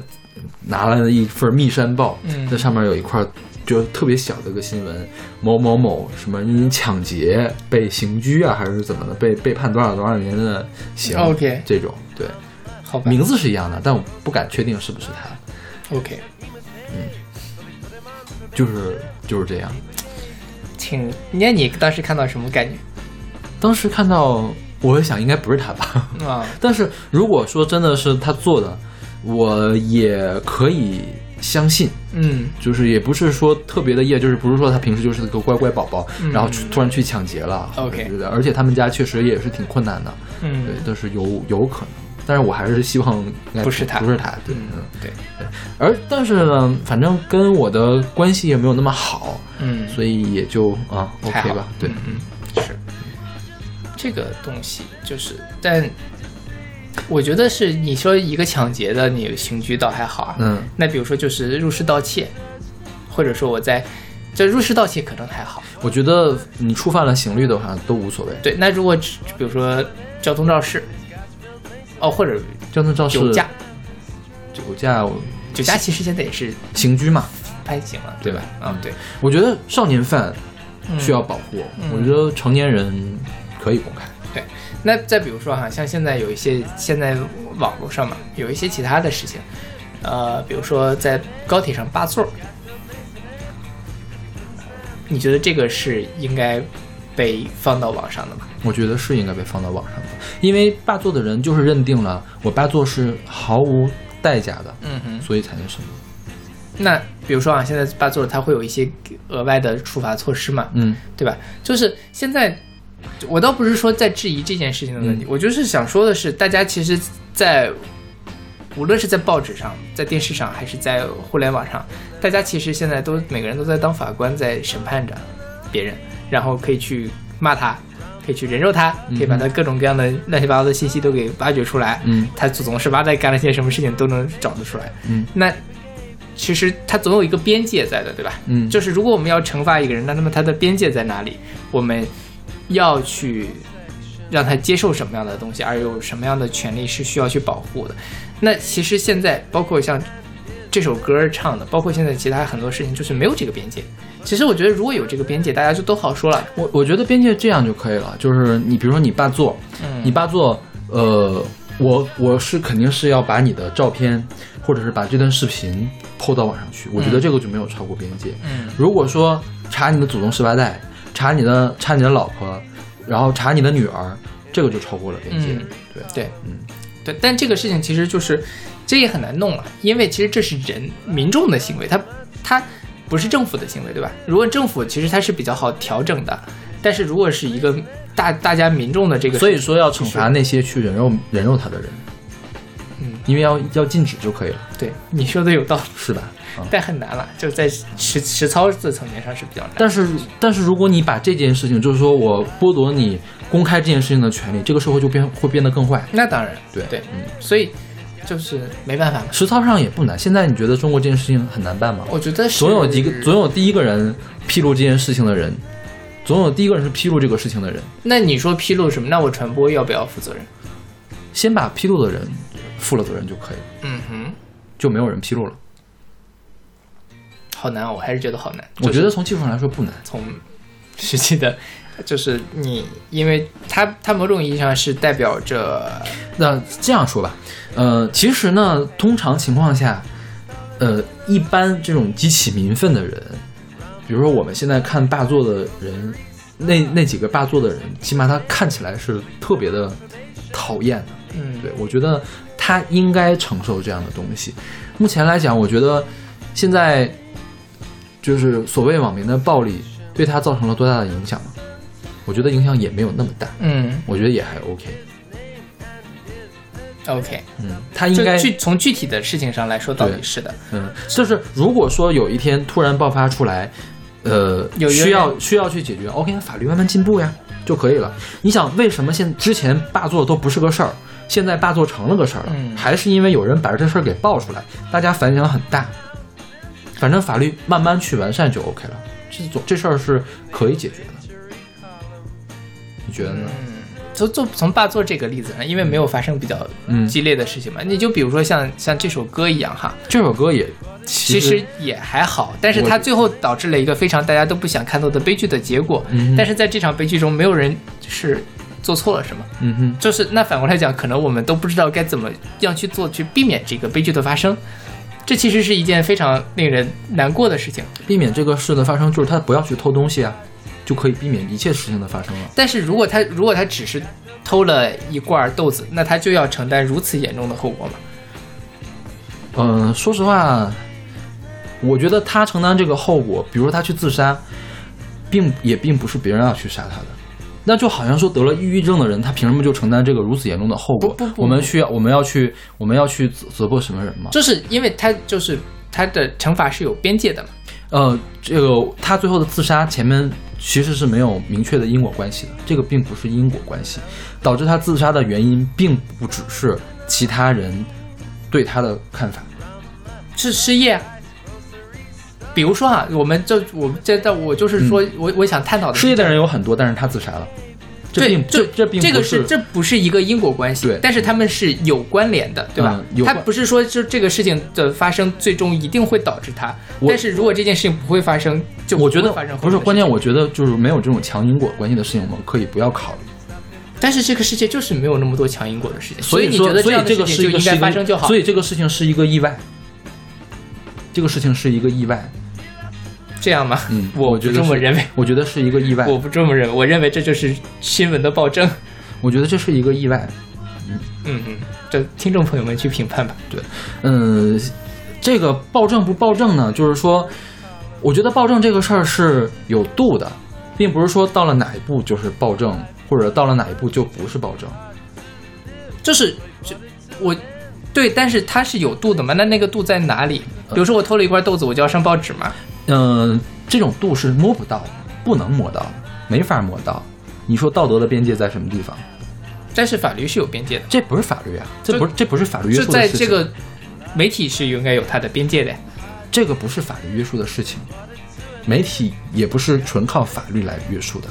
拿了一份密山报，嗯。在上面有一块就特别小的一个新闻，某某某什么因抢劫被刑拘啊，还是怎么的，被被判多少多少年的刑 OK 这种对。好吧。名字是一样的，但我不敢确定是不是他，，OK，嗯。就是就是这样。挺，那你当时看到什么感觉？当时看到，我想应该不是他吧，啊，但是如果说真的是他做的，我也可以相信，嗯。就是也不是说特别的夜，就是不是说他平时就是个乖乖宝宝，嗯。然后突然去抢劫了 OK 对的，而且他们家确实也是挺困难的，嗯对嗯，，但是有有可能。但是我还是希望不是他。不是他，对，嗯对，对，而但是呢，反正跟我的关系也没有那么好，嗯，所以也就啊 OK 吧，对，嗯，嗯是。这个东西就是，但我觉得是你说一个抢劫的，你刑拘倒还好啊，嗯。那比如说就是入室盗窃，或者说我在这入室盗窃可能还好，我觉得你触犯了刑律的话都无所谓。对，那如果比如说交通肇事，哦，或者交通肇事、酒驾，酒驾酒驾其实现在也是刑拘嘛，判刑了，对吧？嗯，对，我觉得少年犯嗯。需要保护，嗯。我觉得成年人可以公开。对，那再比如说哈，像现在有一些现在网络上嘛，有一些其他的事情，呃，比如说在高铁上扒座儿，你觉得这个是应该被放到网上的吗？我觉得是应该被放到网上的，因为霸座的人就是认定了我霸座是毫无代价的，嗯哼。所以才那什么。那比如说啊，现在霸座儿它会有一些额外的处罚措施嘛，嗯对吧？就是现在，我倒不是说在质疑这件事情的问题，嗯我就是想说的是，大家其实，在无论是在报纸上、在电视上，还是在互联网上，大家其实现在都每个人都在当法官，在审判着别人，然后可以去骂他，可以去人肉他，可以把他各种各样的乱七八糟的信息都给挖掘出来，嗯他祖宗十八代干了些什么事情都能找得出来。嗯那其实他总有一个边界在的，对吧？嗯，就是如果我们要惩罚一个人，那那么他的边界在哪里？我们要去让他接受什么样的东西，而有什么样的权利是需要去保护的。那其实现在包括像这首歌唱的，包括现在其他很多事情，就是没有这个边界。其实我觉得如果有这个边界，大家就都好说了。我我觉得边界这样就可以了，就是你比如说你爸做，嗯你爸做，呃，我我是肯定是要把你的照片或者是把这段视频 PO 到网上去，我觉得这个就没有超过边界。嗯如果说查你的祖宗十八代，查你的查你的老婆，然后查你的女儿，这个就超过了边界。嗯对，对，嗯，对，但这个事情其实就是这也很难弄了，因为其实这是人民众的行为，他他不是政府的行为，对吧？如果政府其实它是比较好调整的，但是如果是一个大大家民众的这个，所以说要惩罚那些去人肉人肉他的人，嗯，因为要要禁止就可以了，对你说的有道理，是吧？啊、但很难了，就在实实操的层面上是比较难。但是但是如果你把这件事情，就是说我剥夺你公开这件事情的权利，这个社会就变会变得更坏。那当然，对对，嗯，所以就是没办法嘛。实操上也不难。现在你觉得中国这件事情很难办吗？我觉得是总有一个总有第一个人披露这件事情的人，总有第一个人是披露这个事情的人。那你说披露什么？那我传播要不要负责任？先把披露的人负了责任就可以了，嗯哼，就没有人披露了。好难，我还是觉得好难。我觉得从技术上来说不难，从实际的，就是你，因为它它某种意义上是代表着，那这样说吧，呃，其实呢，通常情况下，呃，一般这种激起民愤的人，比如说我们现在看霸座的人，那那几个霸座的人，起码他看起来是特别的讨厌的。嗯，对，我觉得他应该承受这样的东西。目前来讲，我觉得现在就是所谓网民的暴力对他造成了多大的影响吗？我觉得影响也没有那么大，嗯我觉得也还 OK。，OK，嗯，他应该具从具体的事情上来说，到底是的，嗯，就是如果说有一天突然爆发出来，呃，有需要需要去解决，OK，法律慢慢进步呀就可以了。你想，为什么现之前霸座都不是个事儿，现在霸座成了个事儿了？嗯还是因为有人把这事儿给爆出来，大家反响很大。反正法律慢慢去完善就 OK 了，这种。这事儿是可以解决的。你觉得呢？就就从霸座这个例子上，因为没有发生比较嗯。激烈的事情嘛，你就比如说像像这首歌一样哈，这首歌也其实实也还好，但是它最后导致了一个非常大家都不想看到的悲剧的结果。嗯但是在这场悲剧中，没有人是做错了什么，嗯哼，就是那反过来讲，可能我们都不知道该怎么样去做，去避免这个悲剧的发生。这其实是一件非常令人难过的事情。避免这个事的发生，就是他不要去偷东西啊，就可以避免一切事情的发生了。但是如果他如果他只是偷了一罐豆子，那他就要承担如此严重的后果吗？嗯，说实话，我觉得他承担这个后果，比如说他去自杀，并也并不是别人要去杀他的。那就好像说得了抑郁症的人，他凭什么就承担这个如此严重的后果？不不不我们需要，我们要去，我们要去责责备什么人吗？就是因为他就是他的惩罚是有边界的嘛。呃，这个他最后的自杀前面其实是没有明确的因果关系的，这个并不是因果关系，导致他自杀的原因并不只是其他人对他的看法。是失业啊。比如说啊，我们就我们这在我就是说、我我想探讨的是失业的人有很多，但是他自杀了，这这这并这个不是这不是一个因果关系，对但是他们是有关联的，对吧嗯？有关它不是说就这个事情的发生最终一定会导致他，但是如果这件事情不会发生，就我觉得不会发生不是关键，我觉得就是没有这种强因果关系的事情，我们可以不要考虑。但是这个世界就是没有那么多强因果的事情，所说，以你觉得所以这个事情就应该发生就好？所以这个事情是一个意外，这个事情是一个意外。这样吗？嗯，我不觉得是这么认为，我觉得是一个意外。我不这么认为，我认为这就是新闻的暴政。我觉得这是一个意外。嗯嗯嗯，这听众朋友们去评判吧。对嗯，这个暴政不暴政呢？就是说，我觉得暴政这个事儿是有度的，并不是说到了哪一步就是暴政，或者到了哪一步就不是暴政。就是就我对，但是它是有度的嘛？那那个度在哪里？比如说我偷了一块豆子，我就要上报纸嘛？嗯，这种度是摸不到的，不能摸到，没法摸到。你说道德的边界在什么地方？但是法律是有边界的，这不是法律啊，这不是这不是法律约束的事情。在这个媒体是应该有它的边界的。这个不是法律约束的事情，媒体也不是纯靠法律来约束的，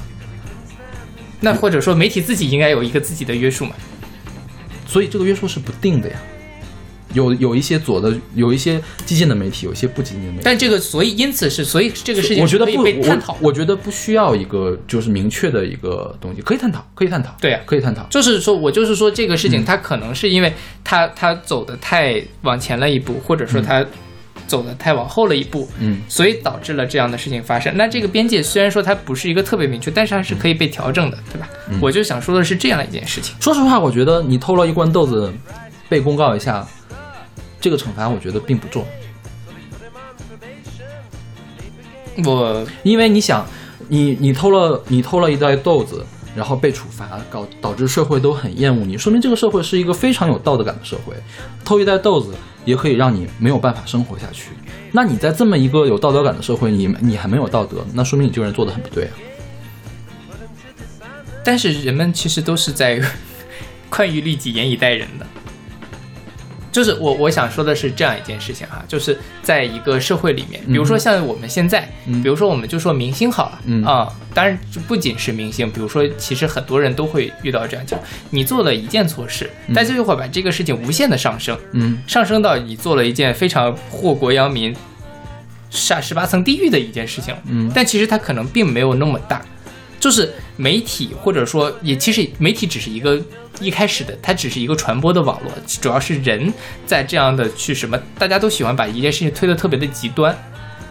那或者说媒体自己应该有一个自己的约束嘛？所以这个约束是不定的呀。有有一些左的，有一些激进的媒体，有一些不激进的媒体。但这个所以因此是所以这个事情我觉得不，被探讨我。我觉得不需要一个就是明确的一个东西，可以探讨，可以探讨，对呀可以探讨。就是说，我就是说，这个事情嗯它可能是因为它它走的太往前了一步，或者说它走的太往后了一步，嗯，所以导致了这样的事情发生。那这个边界虽然说它不是一个特别明确，但是它是可以被调整的，对吧？嗯我就想说的是这样一件事情。说实话，我觉得你偷了一罐豆子，被公告一下，这个惩罚我觉得并不重。我因为你想，你你偷了你偷了一袋豆子，然后被处罚，搞导致社会都很厌恶你，说明这个社会是一个非常有道德感的社会。偷一袋豆子也可以让你没有办法生活下去。那你在这么一个有道德感的社会，你你还没有道德，那说明你这个人做的很不对啊。但是人们其实都是在 宽于律己，严以待人的。就是我我想说的是这样一件事情哈，就是在一个社会里面，比如说像我们现在，嗯。比如说我们就说明星好了，嗯。啊，当然就不仅是明星，比如说其实很多人都会遇到这样，就你做了一件错事，但家就会把这个事情无限的上升，嗯。上升到你做了一件非常祸国殃民、下十八层地狱的一件事情，嗯。但其实它可能并没有那么大，就是媒体或者说也其实媒体只是一个一开始的，它只是一个传播的网络，主要是人在这样的去什么，大家都喜欢把一件事情推得特别的极端。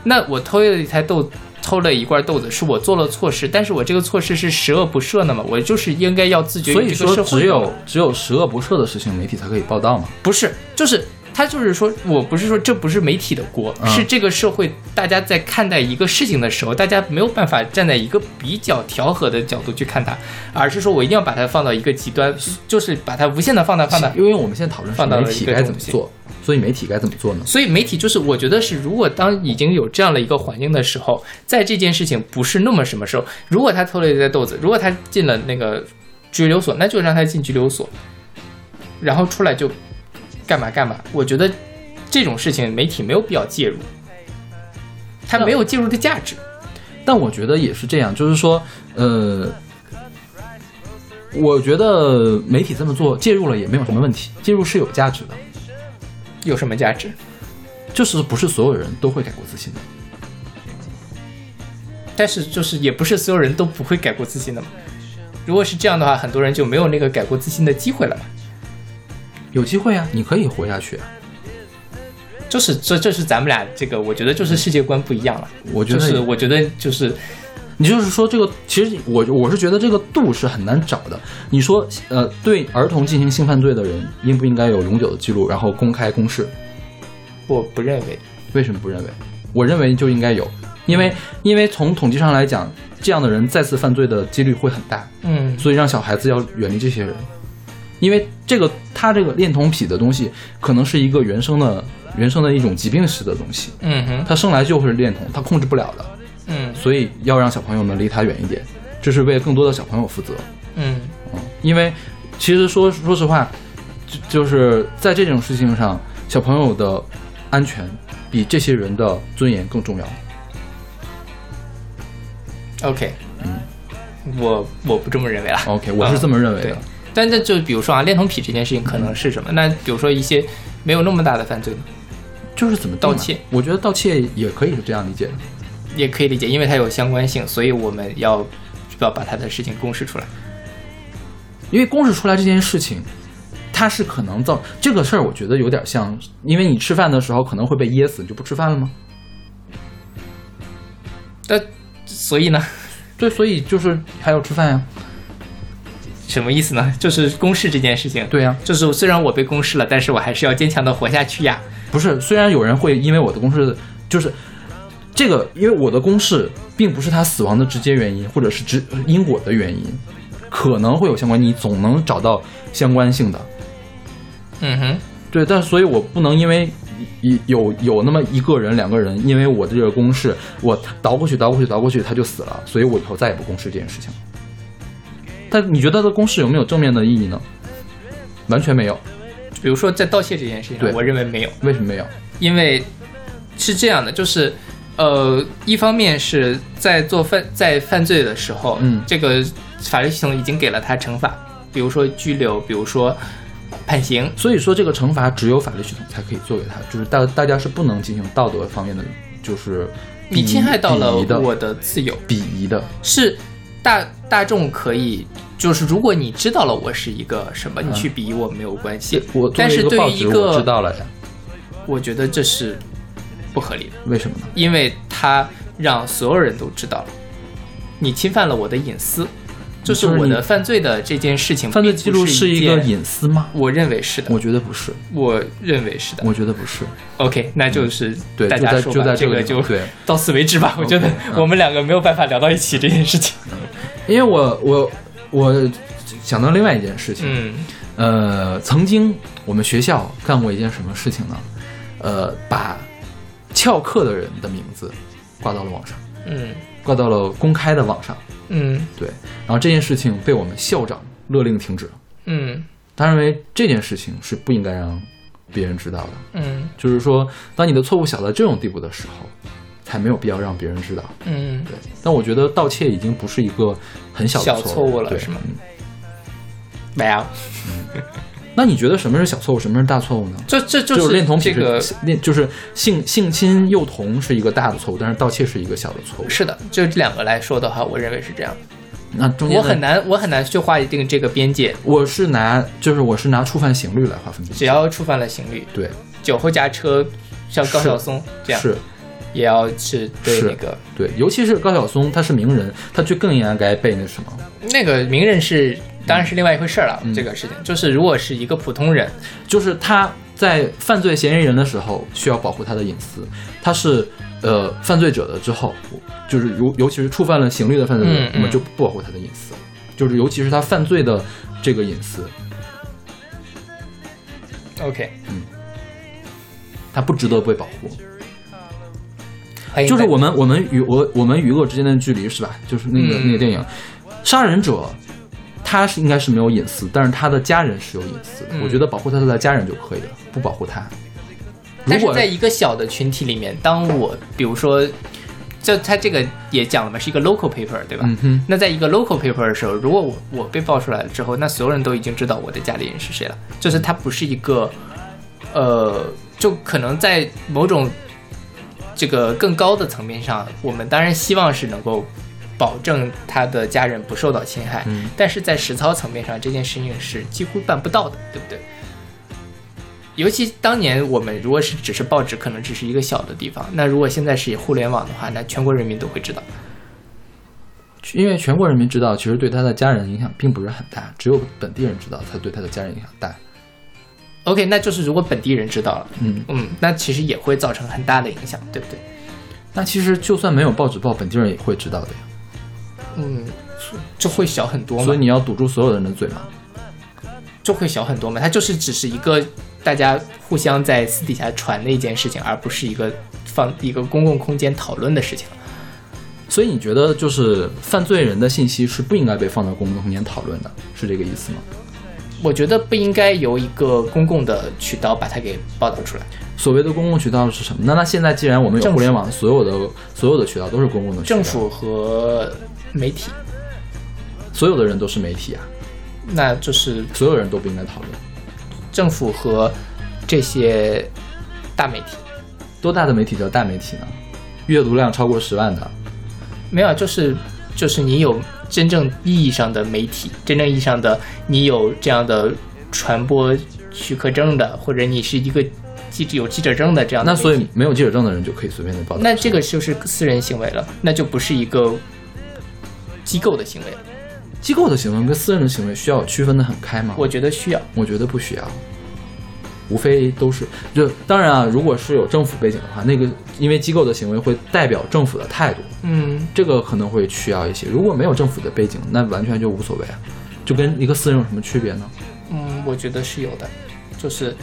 那我偷了一台豆，偷了一罐豆子，是我做了错事，但是我这个错事是十恶不赦的嘛？我就是应该要自觉所以说，只有只有十恶不赦的事情，媒体才可以报道嘛。不是，就是他就是说我不是说这不是媒体的锅，嗯是这个社会大家在看待一个事情的时候，大家没有办法站在一个比较调和的角度去看它，而是说我一定要把它放到一个极端，就是把它无限的放大放大。因为我们现在讨论是放到了媒体该怎么做，所以媒体该怎么做呢？所以媒体就是，我觉得是，如果当已经有这样的一个环境的时候，在这件事情不是那么什么时候，如果他偷了一袋豆子，如果他进了那个拘留所，那就让他进拘留所，然后出来就干嘛干嘛。我觉得这种事情媒体没有必要介入，它没有介入的价值。但我觉得也是这样，就是说，呃，我觉得媒体这么做介入了也没有什么问题，介入是有价值的，有什么价值？就是不是所有人都会改过自新的。但是就是也不是所有人都不会改过自新的嘛。如果是这样的话，很多人就没有那个改过自新的机会了嘛。有机会啊，你可以活下去啊。就是这这是咱们俩这个，我觉得就是世界观不一样了。我觉得就是我觉得就是你就是说这个，其实我我是觉得这个度是很难找的。你说，呃，对儿童进行性犯罪的人，应不应该有永久的记录，然后公开公示？我不认为，为什么不认为？我认为就应该有，因为因为从统计上来讲，这样的人再次犯罪的几率会很大，嗯，所以让小孩子要远离这些人，因为这个他这个恋童癖的东西，可能是一个原生的原生的一种疾病式的东西，嗯哼，他生来就是恋童，他控制不了的，嗯所以要让小朋友们离他远一点，这是为更多的小朋友负责。嗯嗯，因为其实说说实话，就就是在这种事情上，小朋友的安全比这些人的尊严更重要。，OK，嗯，我我不这么认为啦。OK，我是这么认为的。对，但这就比如说啊，恋童癖这件事情可能是什么？那比如说一些没有那么大的犯罪呢，就是怎么盗窃，我觉得盗窃也可以是这样理解的。也可以理解，因为它有相关性，所以我们要要把它的事情公示出来。因为公示出来这件事情，它是可能造这个事儿，我觉得有点像，因为你吃饭的时候可能会被噎死，你就不吃饭了吗？那所以呢，对，所以就是还要吃饭呀。什么意思呢？就是公示这件事情，对呀、就是虽然我被公示了，但是我还是要坚强的活下去呀。不是，虽然有人会因为我的公示，就是这个，因为我的公示并不是他死亡的直接原因，或者是直因果的原因，可能会有相关，你总能找到相关性的。嗯哼，对，但所以我不能因为有有有那么一个人、两个人，因为我的这个公示，我倒过去、倒过去、倒过去，他就死了，所以我以后再也不公示这件事情了。但你觉得他的公式有没有正面的意义呢？完全没有。比如说在盗窃这件事情上，我认为没有。为什么没有？因为是这样的，就是呃，一方面是在做犯在犯罪的时候，嗯这个法律系统已经给了他惩罚，比如说拘留，比如说判刑，所以说这个惩罚只有法律系统才可以做给他，就是大大家是不能进行道德方面的，就是你侵害到了我的自由，鄙夷的。是大大众可以。就是如果你知道了我是一个什么，你去比我没有关系。但是对于一个我知道了的，我觉得这是不合理的。为什么呢？因为他让所有人都知道了，你侵犯了我的隐私，就是我的犯罪的这件事情，犯罪记录是一个隐私吗？我认为是的，我觉得不是，我认为是的。我觉得不是。OK，那就是对，大家说吧，就在这个就到此为止吧。我觉得我们两个没有办法聊到一起这件事情。因为我我我想到另外一件事情，嗯。呃，曾经我们学校干过一件什么事情呢？呃，把翘课的人的名字挂到了网上，嗯。挂到了公开的网上。嗯。对，然后这件事情被我们校长勒令停止。嗯。他认为这件事情是不应该让别人知道的，嗯。就是说，当你的错误小到这种地步的时候，才没有必要让别人知道。嗯，对，但我觉得盗窃已经不是一个很小的小错误了是吗嗯没有，嗯那你觉得什么是小错误，什么是大错误呢？这这就就是恋童癖这个恋，就是性性侵幼童是一个大的错误，但是盗窃是一个小的错误。是的，就这两个来说的话，我认为是这样。那中间我很，难，我很难去划定这个边界。我是拿就是我是拿触犯刑律来划分。只要触犯了刑律，对，酒后驾车，像高晓松这样，是也要去对是那个。对，尤其是高晓松，他是名人，他就更应该被那什么。那个名人是当然是另外一回事儿了。嗯。这个事情。就是，如果是一个普通人，就是他在犯罪嫌疑人的时候需要保护他的隐私，他是呃犯罪者的之后，就是如尤其是触犯了刑律的犯罪者，嗯嗯。我们就不保护他的隐私，就是尤其是他犯罪的这个隐私，OK，嗯。他不值得被保护。就是我们我们与我我们与恶之间的距离是吧？就是那个、嗯那个电影，杀人者他是应该是没有隐私，但是他的家人是有隐私的。嗯我觉得保护他的家人就可以了，不保护他。如但是果在一个小的群体里面，当我比如说，就他这个也讲了嘛，是一个 local paper，对吧？嗯，那在一个 local paper 的时候，如果我我被爆出来了之后，那所有人都已经知道我的家里人是谁了，就是他不是一个，呃，就可能在某种这个更高的层面上，我们当然希望是能够保证他的家人不受到侵害，嗯但是在实操层面上，这件事情是几乎办不到的，对不对？尤其当年我们如果是只是报纸，可能只是一个小的地方，那如果现在是以互联网的话，那全国人民都会知道。因为全国人民知道，其实对他的家人影响并不是很大，只有本地人知道，才对他的家人影响大。OK，那就是如果本地人知道了，嗯，嗯，那其实也会造成很大的影响，对不对？那其实就算没有报纸报，本地人也会知道的呀。嗯，就会小很多嘛，所以你要堵住所有人的嘴嘛。就会小很多嘛。它就是只是一个大家互相在私底下传的一件事情，而不是一个放一个公共空间讨论的事情。所以你觉得就是犯罪人的信息是不应该被放到公共空间讨论的，是这个意思吗？我觉得不应该由一个公共的渠道把它给报道出来。所谓的公共渠道是什么？那那现在既然我们有互联网，所有的所有的渠道都是公共的渠道，政府和媒体，所有的人都是媒体啊，那就是所有人都不应该讨论。政府和这些大媒体。多大的媒体叫大媒体呢？阅读量超过十万的，没有，就是就是你有真正意义上的媒体，真正意义上的你有这样的传播许可证的，或者你是一个记者有记者证的这样的。那所以没有记者证的人就可以随便的报道。那这个就是私人行为了，那就不是一个机构的行为了。机构的行为跟私人的行为需要区分的很开吗？我觉得需要。我觉得不需要，无非都是就当然啊，如果是有政府背景的话，那个因为机构的行为会代表政府的态度，嗯，这个可能会需要一些。如果没有政府的背景，那完全就无所谓啊，就跟一个私人有什么区别呢？嗯，我觉得是有的，就是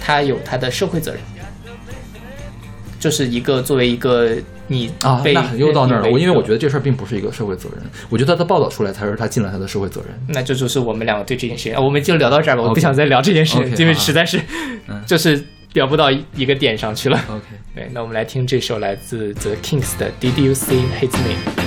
他有他的社会责任，就是一个作为一个你啊，被那又到那儿了。我因为我觉得，这事儿并不是一个社会责任，我觉得他报道出来才是他尽了他的社会责任。那这就是我们两个对这件事情，啊我们就聊到这儿吧，我不想再聊这件事情因为实在是嗯 就是聊不到一一个点上去了。OK，对，那我们来听这首来自 The Kings 的 Did You See His Name？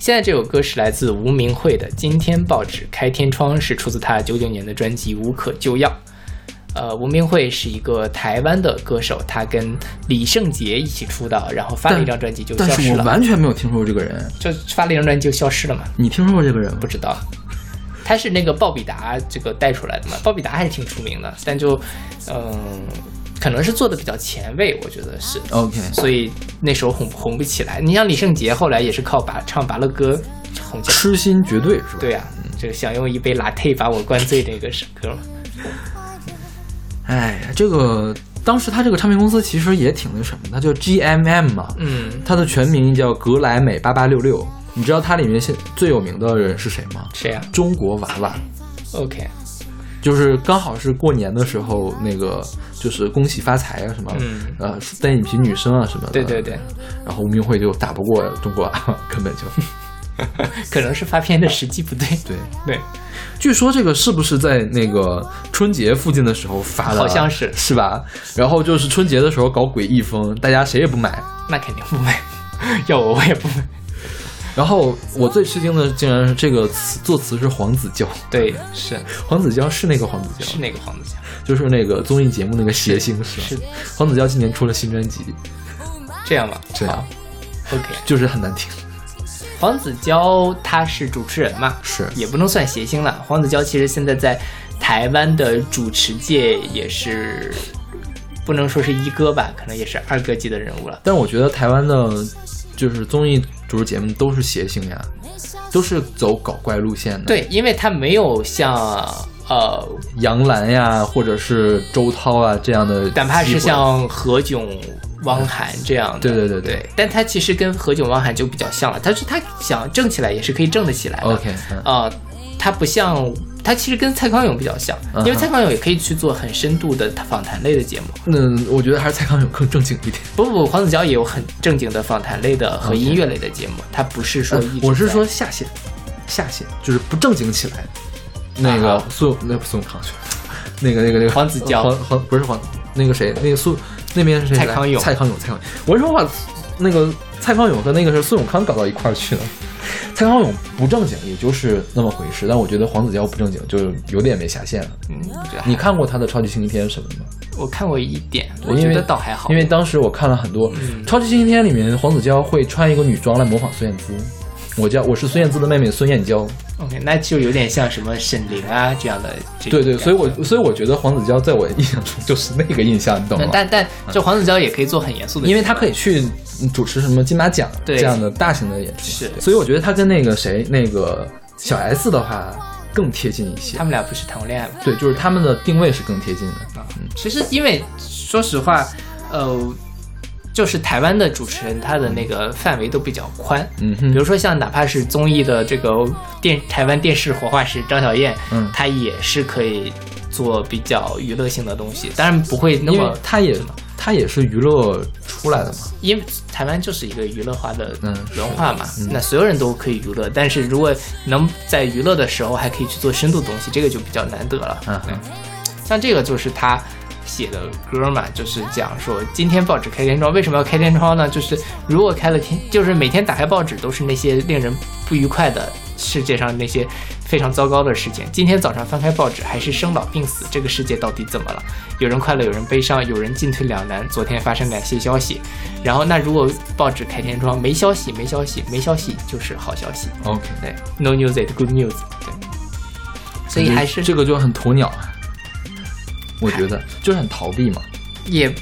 现在这首歌是来自吴明慧的《今天报纸开天窗》，是出自他九九年的专辑《无可救药》。呃，吴明慧是一个台湾的歌手，他跟李圣杰一起出道，然后发了一张专辑就消但是我失了，完全没有听说过这个人。就发了一张专辑就消失了嘛，你听说过这个人吗不？知道。他是那个鲍比达这个带出来的嘛，鲍比达还是挺出名的，但就嗯、可能是做的比较前卫，我觉得是。OK，所以那时候红红不起来。你像李圣杰后来也是靠把唱拔乐歌红起来。痴心绝对是吧？对呀、这个想用一杯 latte 把我灌醉这个是歌嘛。哎呀，这个当时他这个唱片公司其实也挺那什么的，它叫 GMM 嘛，嗯，它的全名叫格莱美八八六六。你知道它里面现最有名的人是谁吗？谁呀、中国娃娃，OK，就是刚好是过年的时候，那个就是恭喜发财啊什么，嗯呃，单眼皮女生啊什么的。对对对，然后吴明慧就打不过中国 根本就 可能是发片的时机不对。对。对，据说这个是不是在那个春节附近的时候发的？好像是是吧？然后就是春节的时候搞诡异风，大家谁也不买。那肯定不买，要我我也不买。然后我最吃惊的竟然是这个词作词是黄子佼，对，是黄子佼是那个黄子佼，是那个黄子佼，就是那个综艺节目那个谐星是吧？是黄子佼今年出了新专辑，这样吧？这样 OK，就是很难听。黄子佼他是主持人嘛，是也不能算谐星了。黄子佼其实现在在台湾的主持界也是不能说是一哥吧，可能也是二哥级的人物了。但我觉得台湾的，就是综艺主持节目都是谐星呀，都是走搞怪路线的。，对，因为他没有像呃，杨澜呀，或者是周涛啊这样的，哪怕是像何炅、汪涵这样的，对对对对对，但他其实跟何炅、汪涵就比较像了，他是他想挣起来也是可以挣得起来的。OK，嗯啊、他不像他其实跟蔡康永比较像，因为蔡康永也可以去做很深度的访谈类的节目。嗯，我觉得还是蔡康永更正经一点。不不不，黄子佼也有很正经的访谈类的和音乐类的节目，他不是说一直在、我是说下线，下线就是不正经起来。那个苏永那不苏永康去，那个那个那个黄子佼黄黄不是黄那个谁那个苏那边是谁？蔡康永蔡康永，蔡康永。我为什么把那个蔡康永和那个是苏永康搞到一块儿去了？蔡康永不正经，也就是那么回事。但我觉得黄子佼不正经，就有点没下限了。嗯，你看过他的超级星期天什么的吗？我看过一点，我觉得倒还好，因为当时我看了很多嗯超级星期天里面，黄子佼会穿一个女装来模仿孙燕姿。我叫我是孙燕姿的妹妹孙燕娇。OK，那就有点像什么沈凌啊这样的这对对，所以我所以我觉得黄子佼在我印象中就是那个印象，你懂吗？但但就黄子佼也可以做很严肃的，因为他可以去主持什么金马奖对这样的大型的演出，是所以我觉得他跟那个谁那个小 S 的话更贴近一些他。们俩不是谈过恋爱吗？对，就是他们的定位是更贴近的。嗯，其实因为说实话，呃，就是台湾的主持人他的那个范围都比较宽，嗯，比如说像哪怕是综艺的这个电台湾电视活化石张小燕，嗯。她也是可以做比较娱乐性的东西，当然不会那么，他也他也是娱乐出来的嘛。因为台湾就是一个娱乐化的嗯文化嘛，那所有人都可以娱乐，但是如果能在娱乐的时候还可以去做深度东西，这个就比较难得了。嗯。哼对。像这个就是他写的歌嘛，就是讲说今天报纸开天窗，为什么要开天窗呢？就是如果开了天，就是每天打开报纸都是那些令人不愉快的世界上那些非常糟糕的事情。今天早上翻开报纸，还是生老病死，这个世界到底怎么了？有人快乐，有人悲伤，有人进退两难。昨天发生哪些消息？然后那如果报纸开天窗，没消息，没消息，没消息就是好消息。OK，对，no news is good news。对，所以还是这个就很鸵鸟啊，我觉得 就是很逃避嘛。也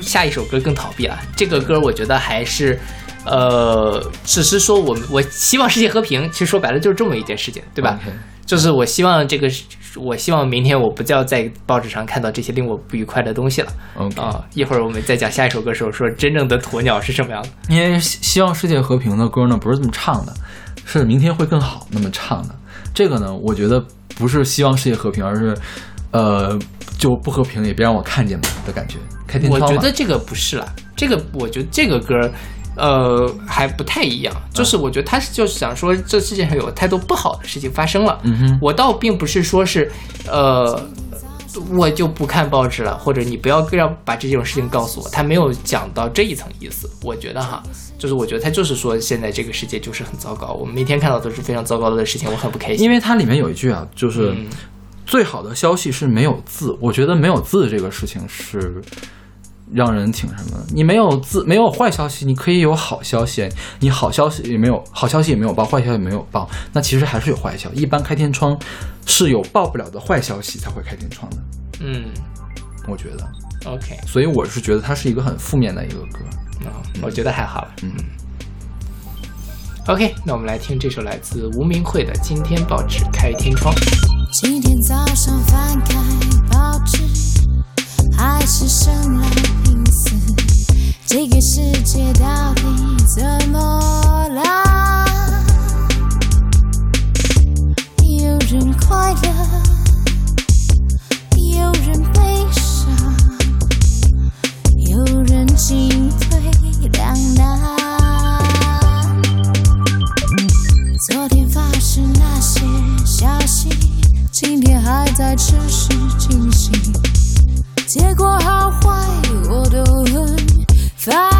下一首歌更逃避了。这个歌我觉得还是，呃，只是说我们我希望世界和平，其实说白了就是这么一件事情，对吧就是我希望这个，我希望明天我不要在报纸上看到这些令我不愉快的东西了啊、一会儿我们再讲下一首歌的时候，说真正的鸵鸟是什么样的。因为希希望世界和平的歌呢，不是这么唱的，是明天会更好那么唱的。这个呢，我觉得不是希望世界和平，而是呃，就不和平也别让我看见嘛的感觉。开天我窗嘛觉得这个不是啦，这个我觉得这个歌，呃，还不太一样。就是我觉得他是就是想说，这世界上有太多不好的事情发生了。嗯哼我倒并不是说是，呃，我就不看报纸了，或者你不要让把这种事情告诉我，他没有讲到这一层意思。我觉得哈，就是我觉得他就是说现在这个世界就是很糟糕，我们每天看到都是非常糟糕的事情，我很不开心。因为它里面有一句啊，就是嗯最好的消息是没有字。我觉得没有字这个事情是让人挺什么的。你没有字，没有坏消息，你可以有好消息。你好消息也没有，好消息也没有报，坏消息也没有报，那其实还是有坏消息。一般开天窗是有报不了的坏消息才会开天窗的，嗯我觉得。，OK，所以我是觉得它是一个很负面的一个歌。啊、我觉得还好了。嗯 OK，那我们来听这首来自吴明慧的《今天报纸开天窗》。今天早上翻开报纸，还是生老病死，这个世界到底怎么了？有人快乐，有人悲伤，有人进退在持续进行，结果好坏我都很烦。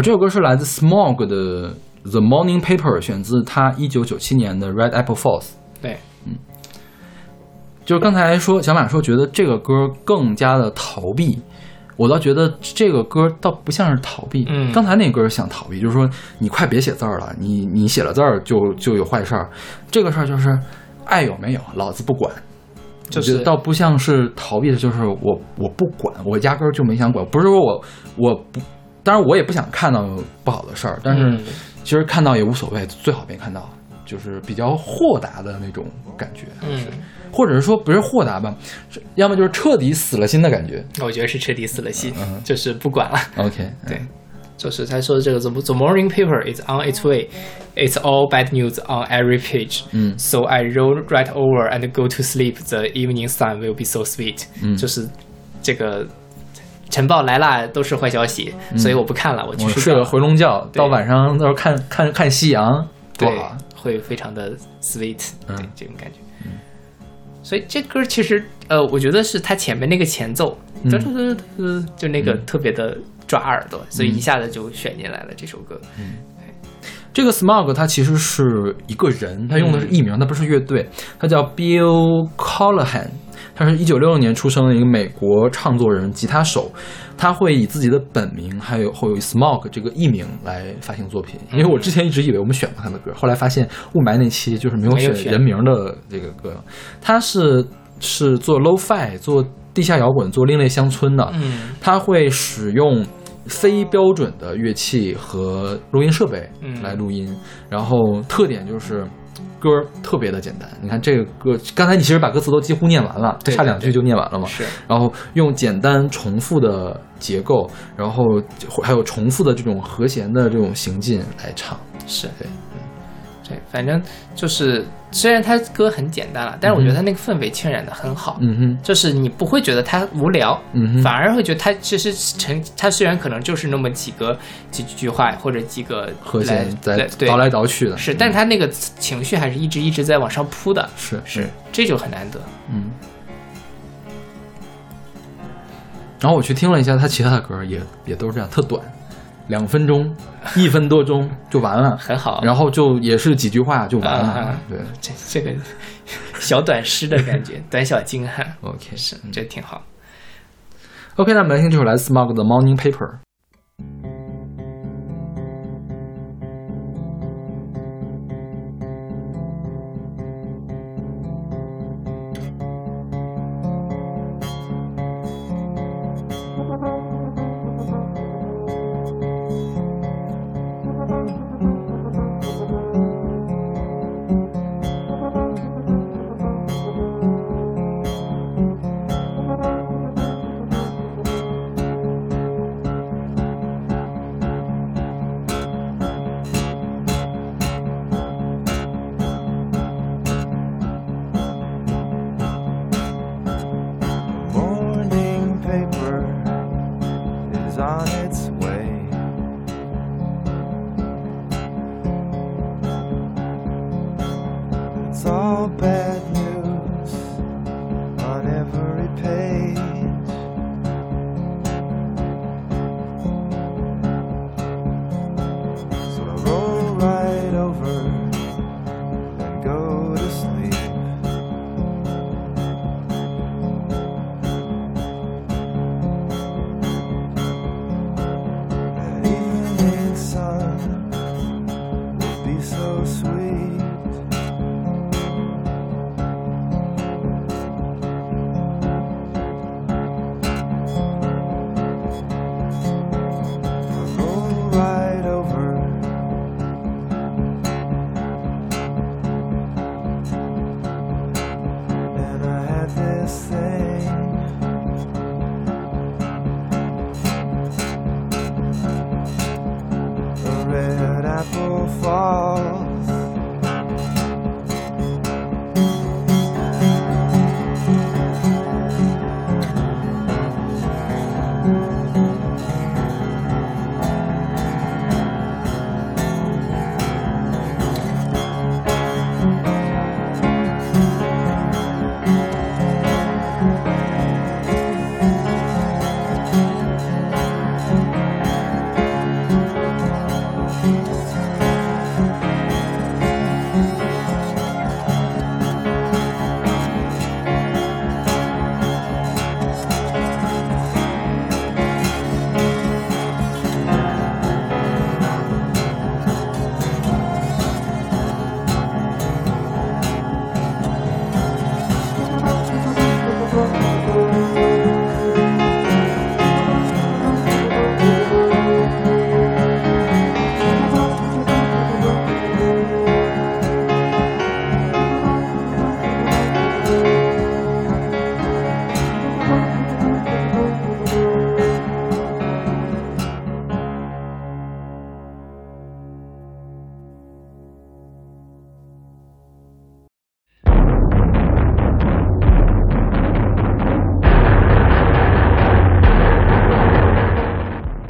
好，这首歌是来自 Smog 的《The Morning Paper》，选自他一九九七年的《Red Apple Falls》。对，嗯就是刚才说小马说觉得这个歌更加的逃避，我倒觉得这个歌倒不像是逃避。嗯刚才那歌想逃避，就是说你快别写字儿了，你你写了字儿就就有坏事儿。这个事儿就是爱有没有，老子不管。就是我觉得倒不像是逃避的，就是我我不管，我压根儿就没想管。不是说我我不，当然我也不想看到不好的事儿，但是嗯其实看到也无所谓，最好别看到，就是比较豁达的那种感觉，嗯，或者是说不是豁达吧，要么就是彻底死了心的感觉。我觉得是彻底死了心，嗯就是不管了。OK，对，就是他说的这个 the the morning paper is on its way, it's all bad news on every page. 嗯 So I roll right over and go to sleep. The evening sun will be so sweet. 嗯就是这个晨报来啦，都是坏消息，所以我不看了，我去睡了。回笼觉，到晚上到时候看看看夕阳，多对会非常的 sweet，嗯。对这种感觉。所以这歌其实，呃，我觉得是它前面那个前奏，嗯。嘚嘚嘚嘚，就那个嗯。特别的抓耳朵，所以一下子就选进来了这首歌。嗯。这个 Smog 他其实是一个人，他用的是艺名，他不是乐队，他叫 Bill Callahan，他是一九六六年出生的一个美国唱作人、吉他手，他会以自己的本名还有会有 Smog 这个艺名来发行作品。因为我之前一直以为我们选过他的歌，后来发现雾霾那期就是没有选选人名的这个歌，他是是做 Lo-Fi 做地下摇滚、做另类乡村的，嗯。他会使用非标准的乐器和录音设备嗯。来录音，然后特点就是歌特别的简单。你看这个歌，刚才你其实把歌词都几乎念完了，对对差两句就念完了嘛。是，然后用简单重复的结构，然后还有重复的这种和弦的这种行进来唱。是对，对，反正就是虽然他歌很简单了，但是我觉得他那个氛围渲染的很好。嗯哼，就是你不会觉得他无聊，嗯哼反而会觉得他其实成，他虽然可能就是那么几个几句话或者几个和弦在对倒来倒去的，是，但是它那个情绪还是一直一直在往上扑的，是是，这就很难得。嗯。然后我去听了一下他其他的歌，也也都是这样，特短，两分钟、一分多钟就完了，很好然后就也是几句话就完了。对这这个 小短诗的感觉，短小精悍，，OK 是这挺好。OK，那我们来听这首来自 Smog 的《Morning Paper》。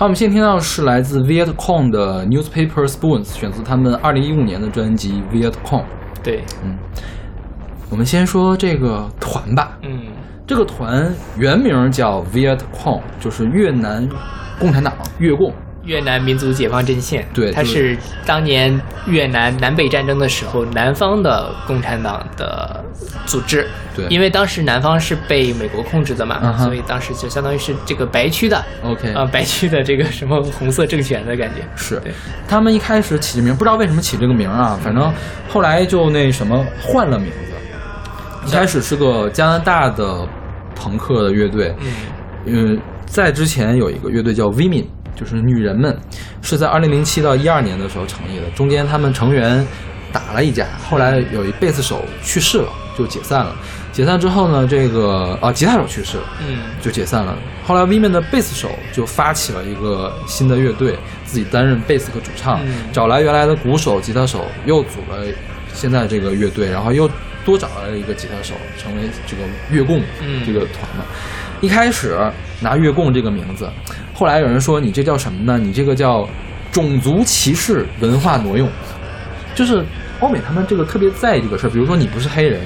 好，我们现在听到的是来自 Viet Cong 的 Newspaper Spoons，选自他们二零一五年的专辑 Viet Cong。对，嗯我们先说这个团吧，嗯这个团原名叫 Viet Cong，就是越南共产党越共。越南民族解放阵线，对就是它是当年越南南北战争的时候南方的共产党的组织。对。因为当时南方是被美国控制的嘛，所以当时就相当于是这个白区的，OK，、啊、白区的这个什么红色政权的感觉。是。他们一开始起这名，不知道为什么起这个名啊，反正后来就那什么换了名字。一开始是个加拿大的朋克的乐队，嗯。嗯，在之前有一个乐队叫 Women，就是女人们，是在二零零七到一二年的时候成立的。中间他们成员打了一架，后来有一贝斯手去世了，就解散了。解散之后呢，这个啊吉他手去世了，嗯就解散了。后来 Women 的贝斯手就发起了一个新的乐队，自己担任贝斯和主唱，嗯找来原来的鼓手、吉他手，又组了现在这个乐队，然后又多找来了一个吉他手，成为这个越共嗯这个团了。一开始拿月供这个名字，后来有人说你这叫什么呢？你这个叫种族歧视、文化挪用，就是欧美他们这个特别在意这个事儿。比如说你不是黑人，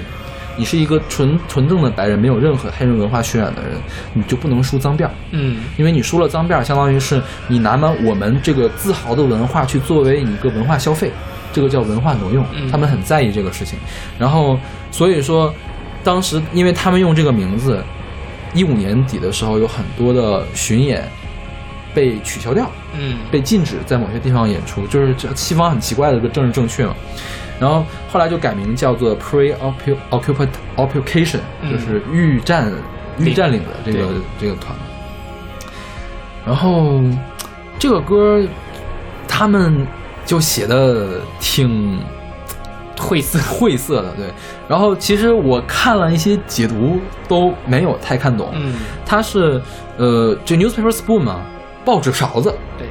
你是一个纯纯正的白人，没有任何黑人文化渲染的人，你就不能梳脏辫儿，嗯因为你梳了脏辫儿，相当于是你拿了我们这个自豪的文化去作为一个文化消费，这个叫文化挪用嗯，他们很在意这个事情。然后所以说，当时因为他们用这个名字，一五年底的时候有很多的巡演被取消掉，嗯被禁止在某些地方演出，就是这西方很奇怪的一个政治正确嘛。然后后来就改名叫做 Pre Occupied Occupation，嗯就是预占预占领的这个这个团。然后这个歌他们就写的挺晦涩。晦涩的，对。然后其实我看了一些解读，都没有太看懂。嗯，它是呃，这 newspaper spoon 嘛，报纸勺子。对，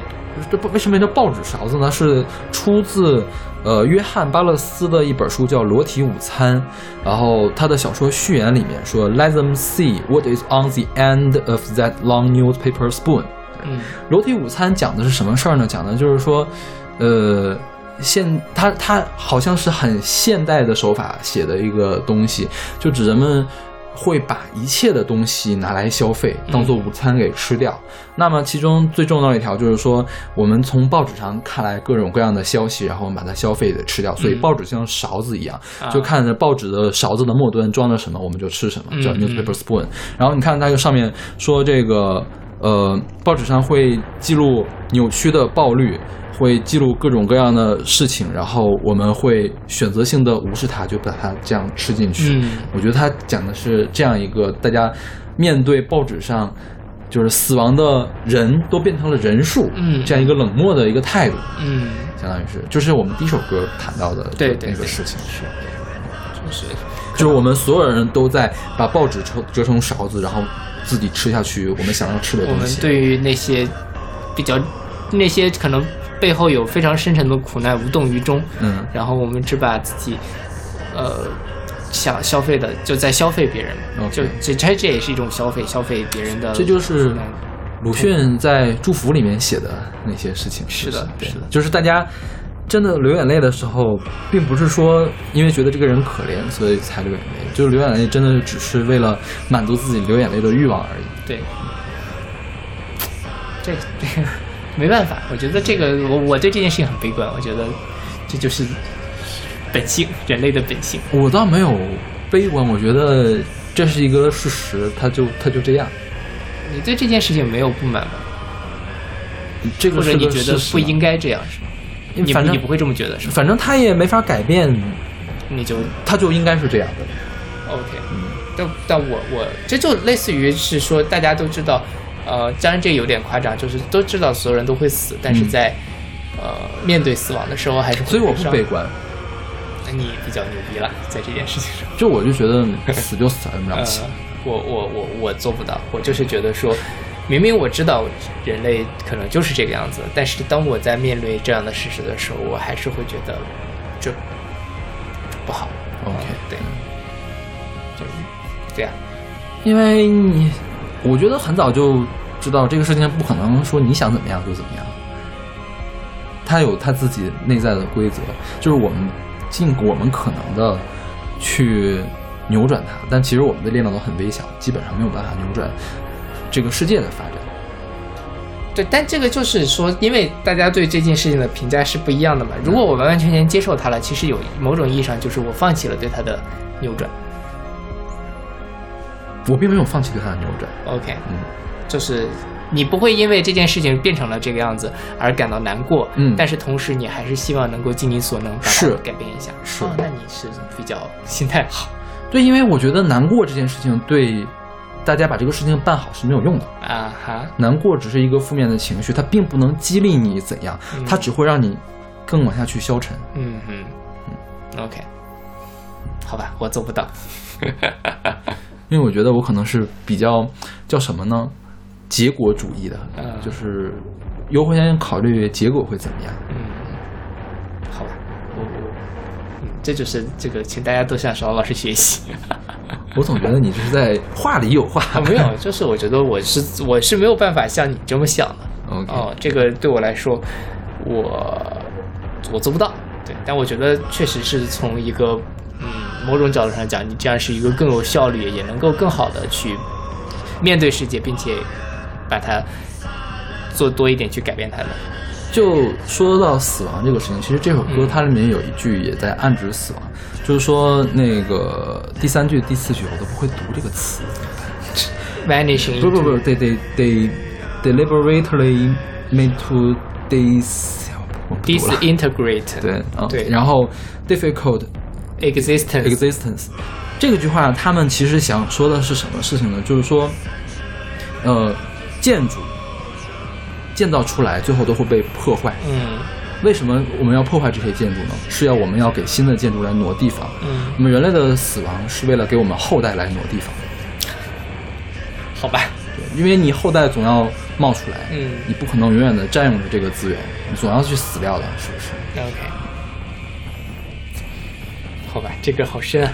这不为什么叫报纸勺子呢？是出自呃约翰巴勒斯的一本书叫《裸体午餐》，然后他的小说序言里面说：“Let them see what is on the end of that long newspaper spoon。”嗯裸体午餐讲的是什么事儿呢？讲的就是说，呃，现他他好像是很现代的手法写的一个东西，就指人们会把一切的东西拿来消费，当做午餐给吃掉。那么其中最重要的一条就是说，我们从报纸上看来各种各样的消息，然后我们把它消费的吃掉，所以嗯报纸像勺子一样，啊就看着报纸的勺子的末端装着什么，我们就吃什么，叫嗯 newspaper spoon。然后你看它这上面说这个。呃，报纸上会记录扭曲的报率，会记录各种各样的事情，然后我们会选择性的无视它，就把它这样吃进去。嗯。我觉得他讲的是这样一个大家面对报纸上就是死亡的人都变成了人数，嗯。这样一个冷漠的一个态度，嗯，相当于是。就是我们第一首歌谈到的对那个事情。是，就是就是我们所有人都在把报纸折折成勺子，然后自己吃下去我们想要吃的东西。我们。对于那些比较那些可能背后有非常深沉的苦难无动于衷，嗯，然后我们只把自己呃想消费的就在消费别人。就这这这也是一种消费，消费别人的这就是鲁迅在《祝福》里面写的那些事情。是的是的。就是大家真的流眼泪的时候，并不是说因为觉得这个人可怜所以才流眼泪，就是流眼泪真的只是为了满足自己流眼泪的欲望而已。对，这这个没办法，我觉得这个我我对这件事情很悲观，我觉得这就是本性，人类的本性。我倒没有悲观，我觉得这是一个事实，它就它就这样。你对这件事情没有不满吗？这个是个或者你觉得不应该这样是吗？你反正你不会这么觉得是吗？反正他也没法改变，你就他就应该是这样的。OK，嗯但但我我这就类似于是说大家都知道，呃，当然这个有点夸张，就是都知道所有人都会死，但是嗯在、呃面对死亡的时候还是会所以我不悲观，那你比较牛逼了，在这件事情上。就我就觉得死就死了，了不起。呃，我我我我做不到，我就是觉得说，明明我知道人类可能就是这个样子，但是当我在面对这样的事实的时候，我还是会觉得这不好。OK 嗯对，就是这样。因为你，我觉得很早就知道这个事情不可能说你想怎么样就怎么样，它有它自己内在的规则，就是我们尽我们可能的去扭转它，但其实我们的力量都很微小，基本上没有办法扭转这个世界的发展。对，但这个就是说，因为大家对这件事情的评价是不一样的嘛。如果我完完全全接受它了，其实有某种意义上就是我放弃了对它的扭转。我并没有放弃对它的扭转，OK，嗯，就是你不会因为这件事情变成了这个样子而感到难过，嗯但是同时你还是希望能够尽你所能把它是改变一下。是哦，那你是比较心态好对，因为我觉得难过这件事情对大家把这个事情办好是没有用的。啊哈。难过只是一个负面的情绪，它并不能激励你怎样，嗯它只会让你更往下去消沉。嗯嗯，OK，好吧，我做不到。因为我觉得我可能是比较叫什么呢？结果主义的，嗯就是优先考虑结果会怎么样。嗯，好吧，我我，嗯，这就是这个，请大家都向邵老师学习。我总觉得你这是在话里有话啊，，没有，就是我觉得我是我是没有办法像你这么想的。哦，这个对我来说，我我做不到。对，但我觉得确实是从一个嗯某种角度上讲，你这样是一个更有效率，也能够更好的去面对世界，并且把它做多一点去改变它的。就说到死亡这个事情，其实这首歌它里面有一句也在暗指死亡，就是说那个第三句第四句我都不会读这个词。vanishing 不不不得得得 deliberately made to dis disintegrate 对对，然后 difficult existence existence 这个句话他们其实想说的是什么事情呢？就是说，呃，建筑。建造出来，最后都会被破坏。嗯为什么我们要破坏这些建筑呢？是要我们要给新的建筑来挪地方。嗯，我们人类的死亡是为了给我们后代来挪地方，好吧，对因为你后代总要冒出来，嗯你不可能永远的占用着这个资源，你总要去死掉的，是不是？OK，好吧，这个好深啊。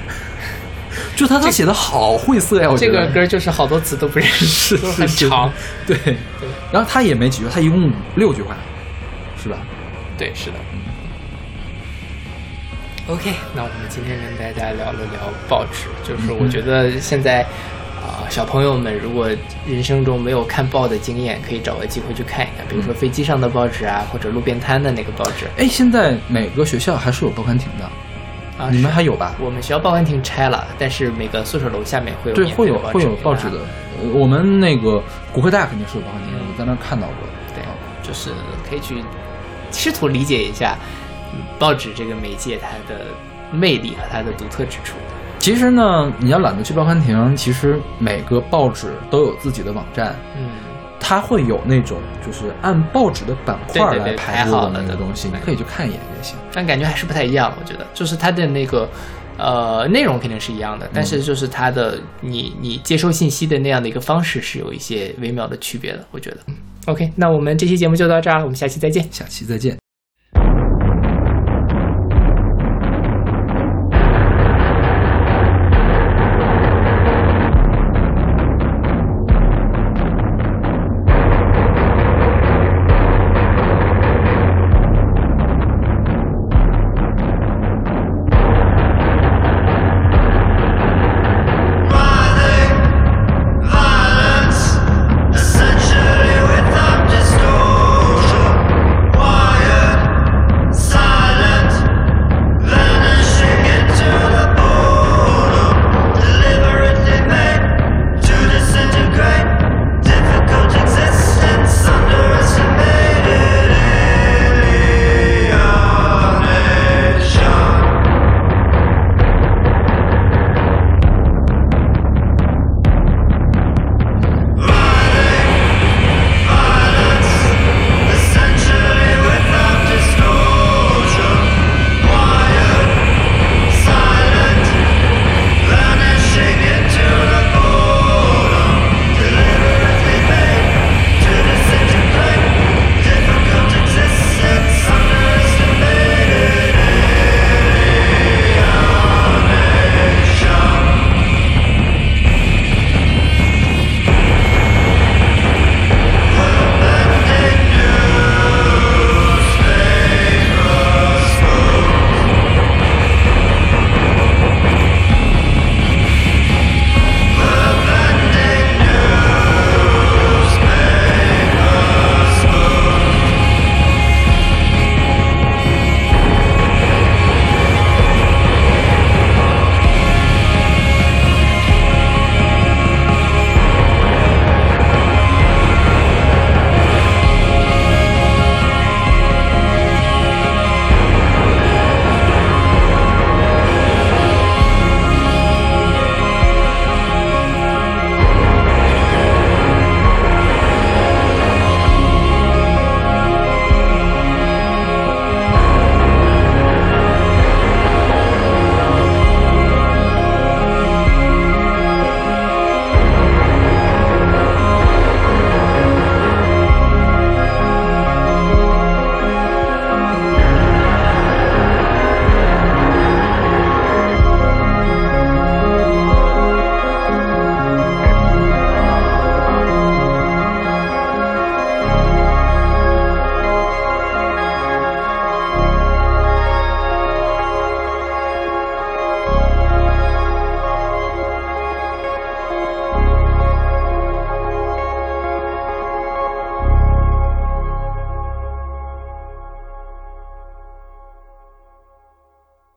就他他写的好晦涩呀，我觉这个歌就是好多词都不认识，都很长。对，然后他也没几句，他一共六句话，是吧？对，是的。OK，那我们今天跟大家聊了聊报纸，就是我觉得现在啊、小朋友们如果人生中没有看报的经验，可以找个机会去看一看，比如说飞机上的报纸啊，或者路边摊的那个报纸。哎，现在每个学校还是有报刊亭的，啊。你们还有吧？我们学校报刊亭拆了，但是每个宿舍楼下面会有对，会有会有报纸的。呃我们那个骨科大肯定是有报刊亭我在那儿看到过。对啊，就是可以去试图理解一下嗯报纸这个媒介它的魅力和它的独特之处。其实呢，你要懒得去报刊亭，其实每个报纸都有自己的网站，嗯，它会有那种就是按报纸的板块来排好了的那个东西，你可以去看一眼但感觉还是不太一样。我觉得，就是它的那个呃内容肯定是一样的，但是就是它的你你接收信息的那样的一个方式是有一些微妙的区别的。我觉得。OK，那我们这期节目就到这儿，我们下期再见。下期再见。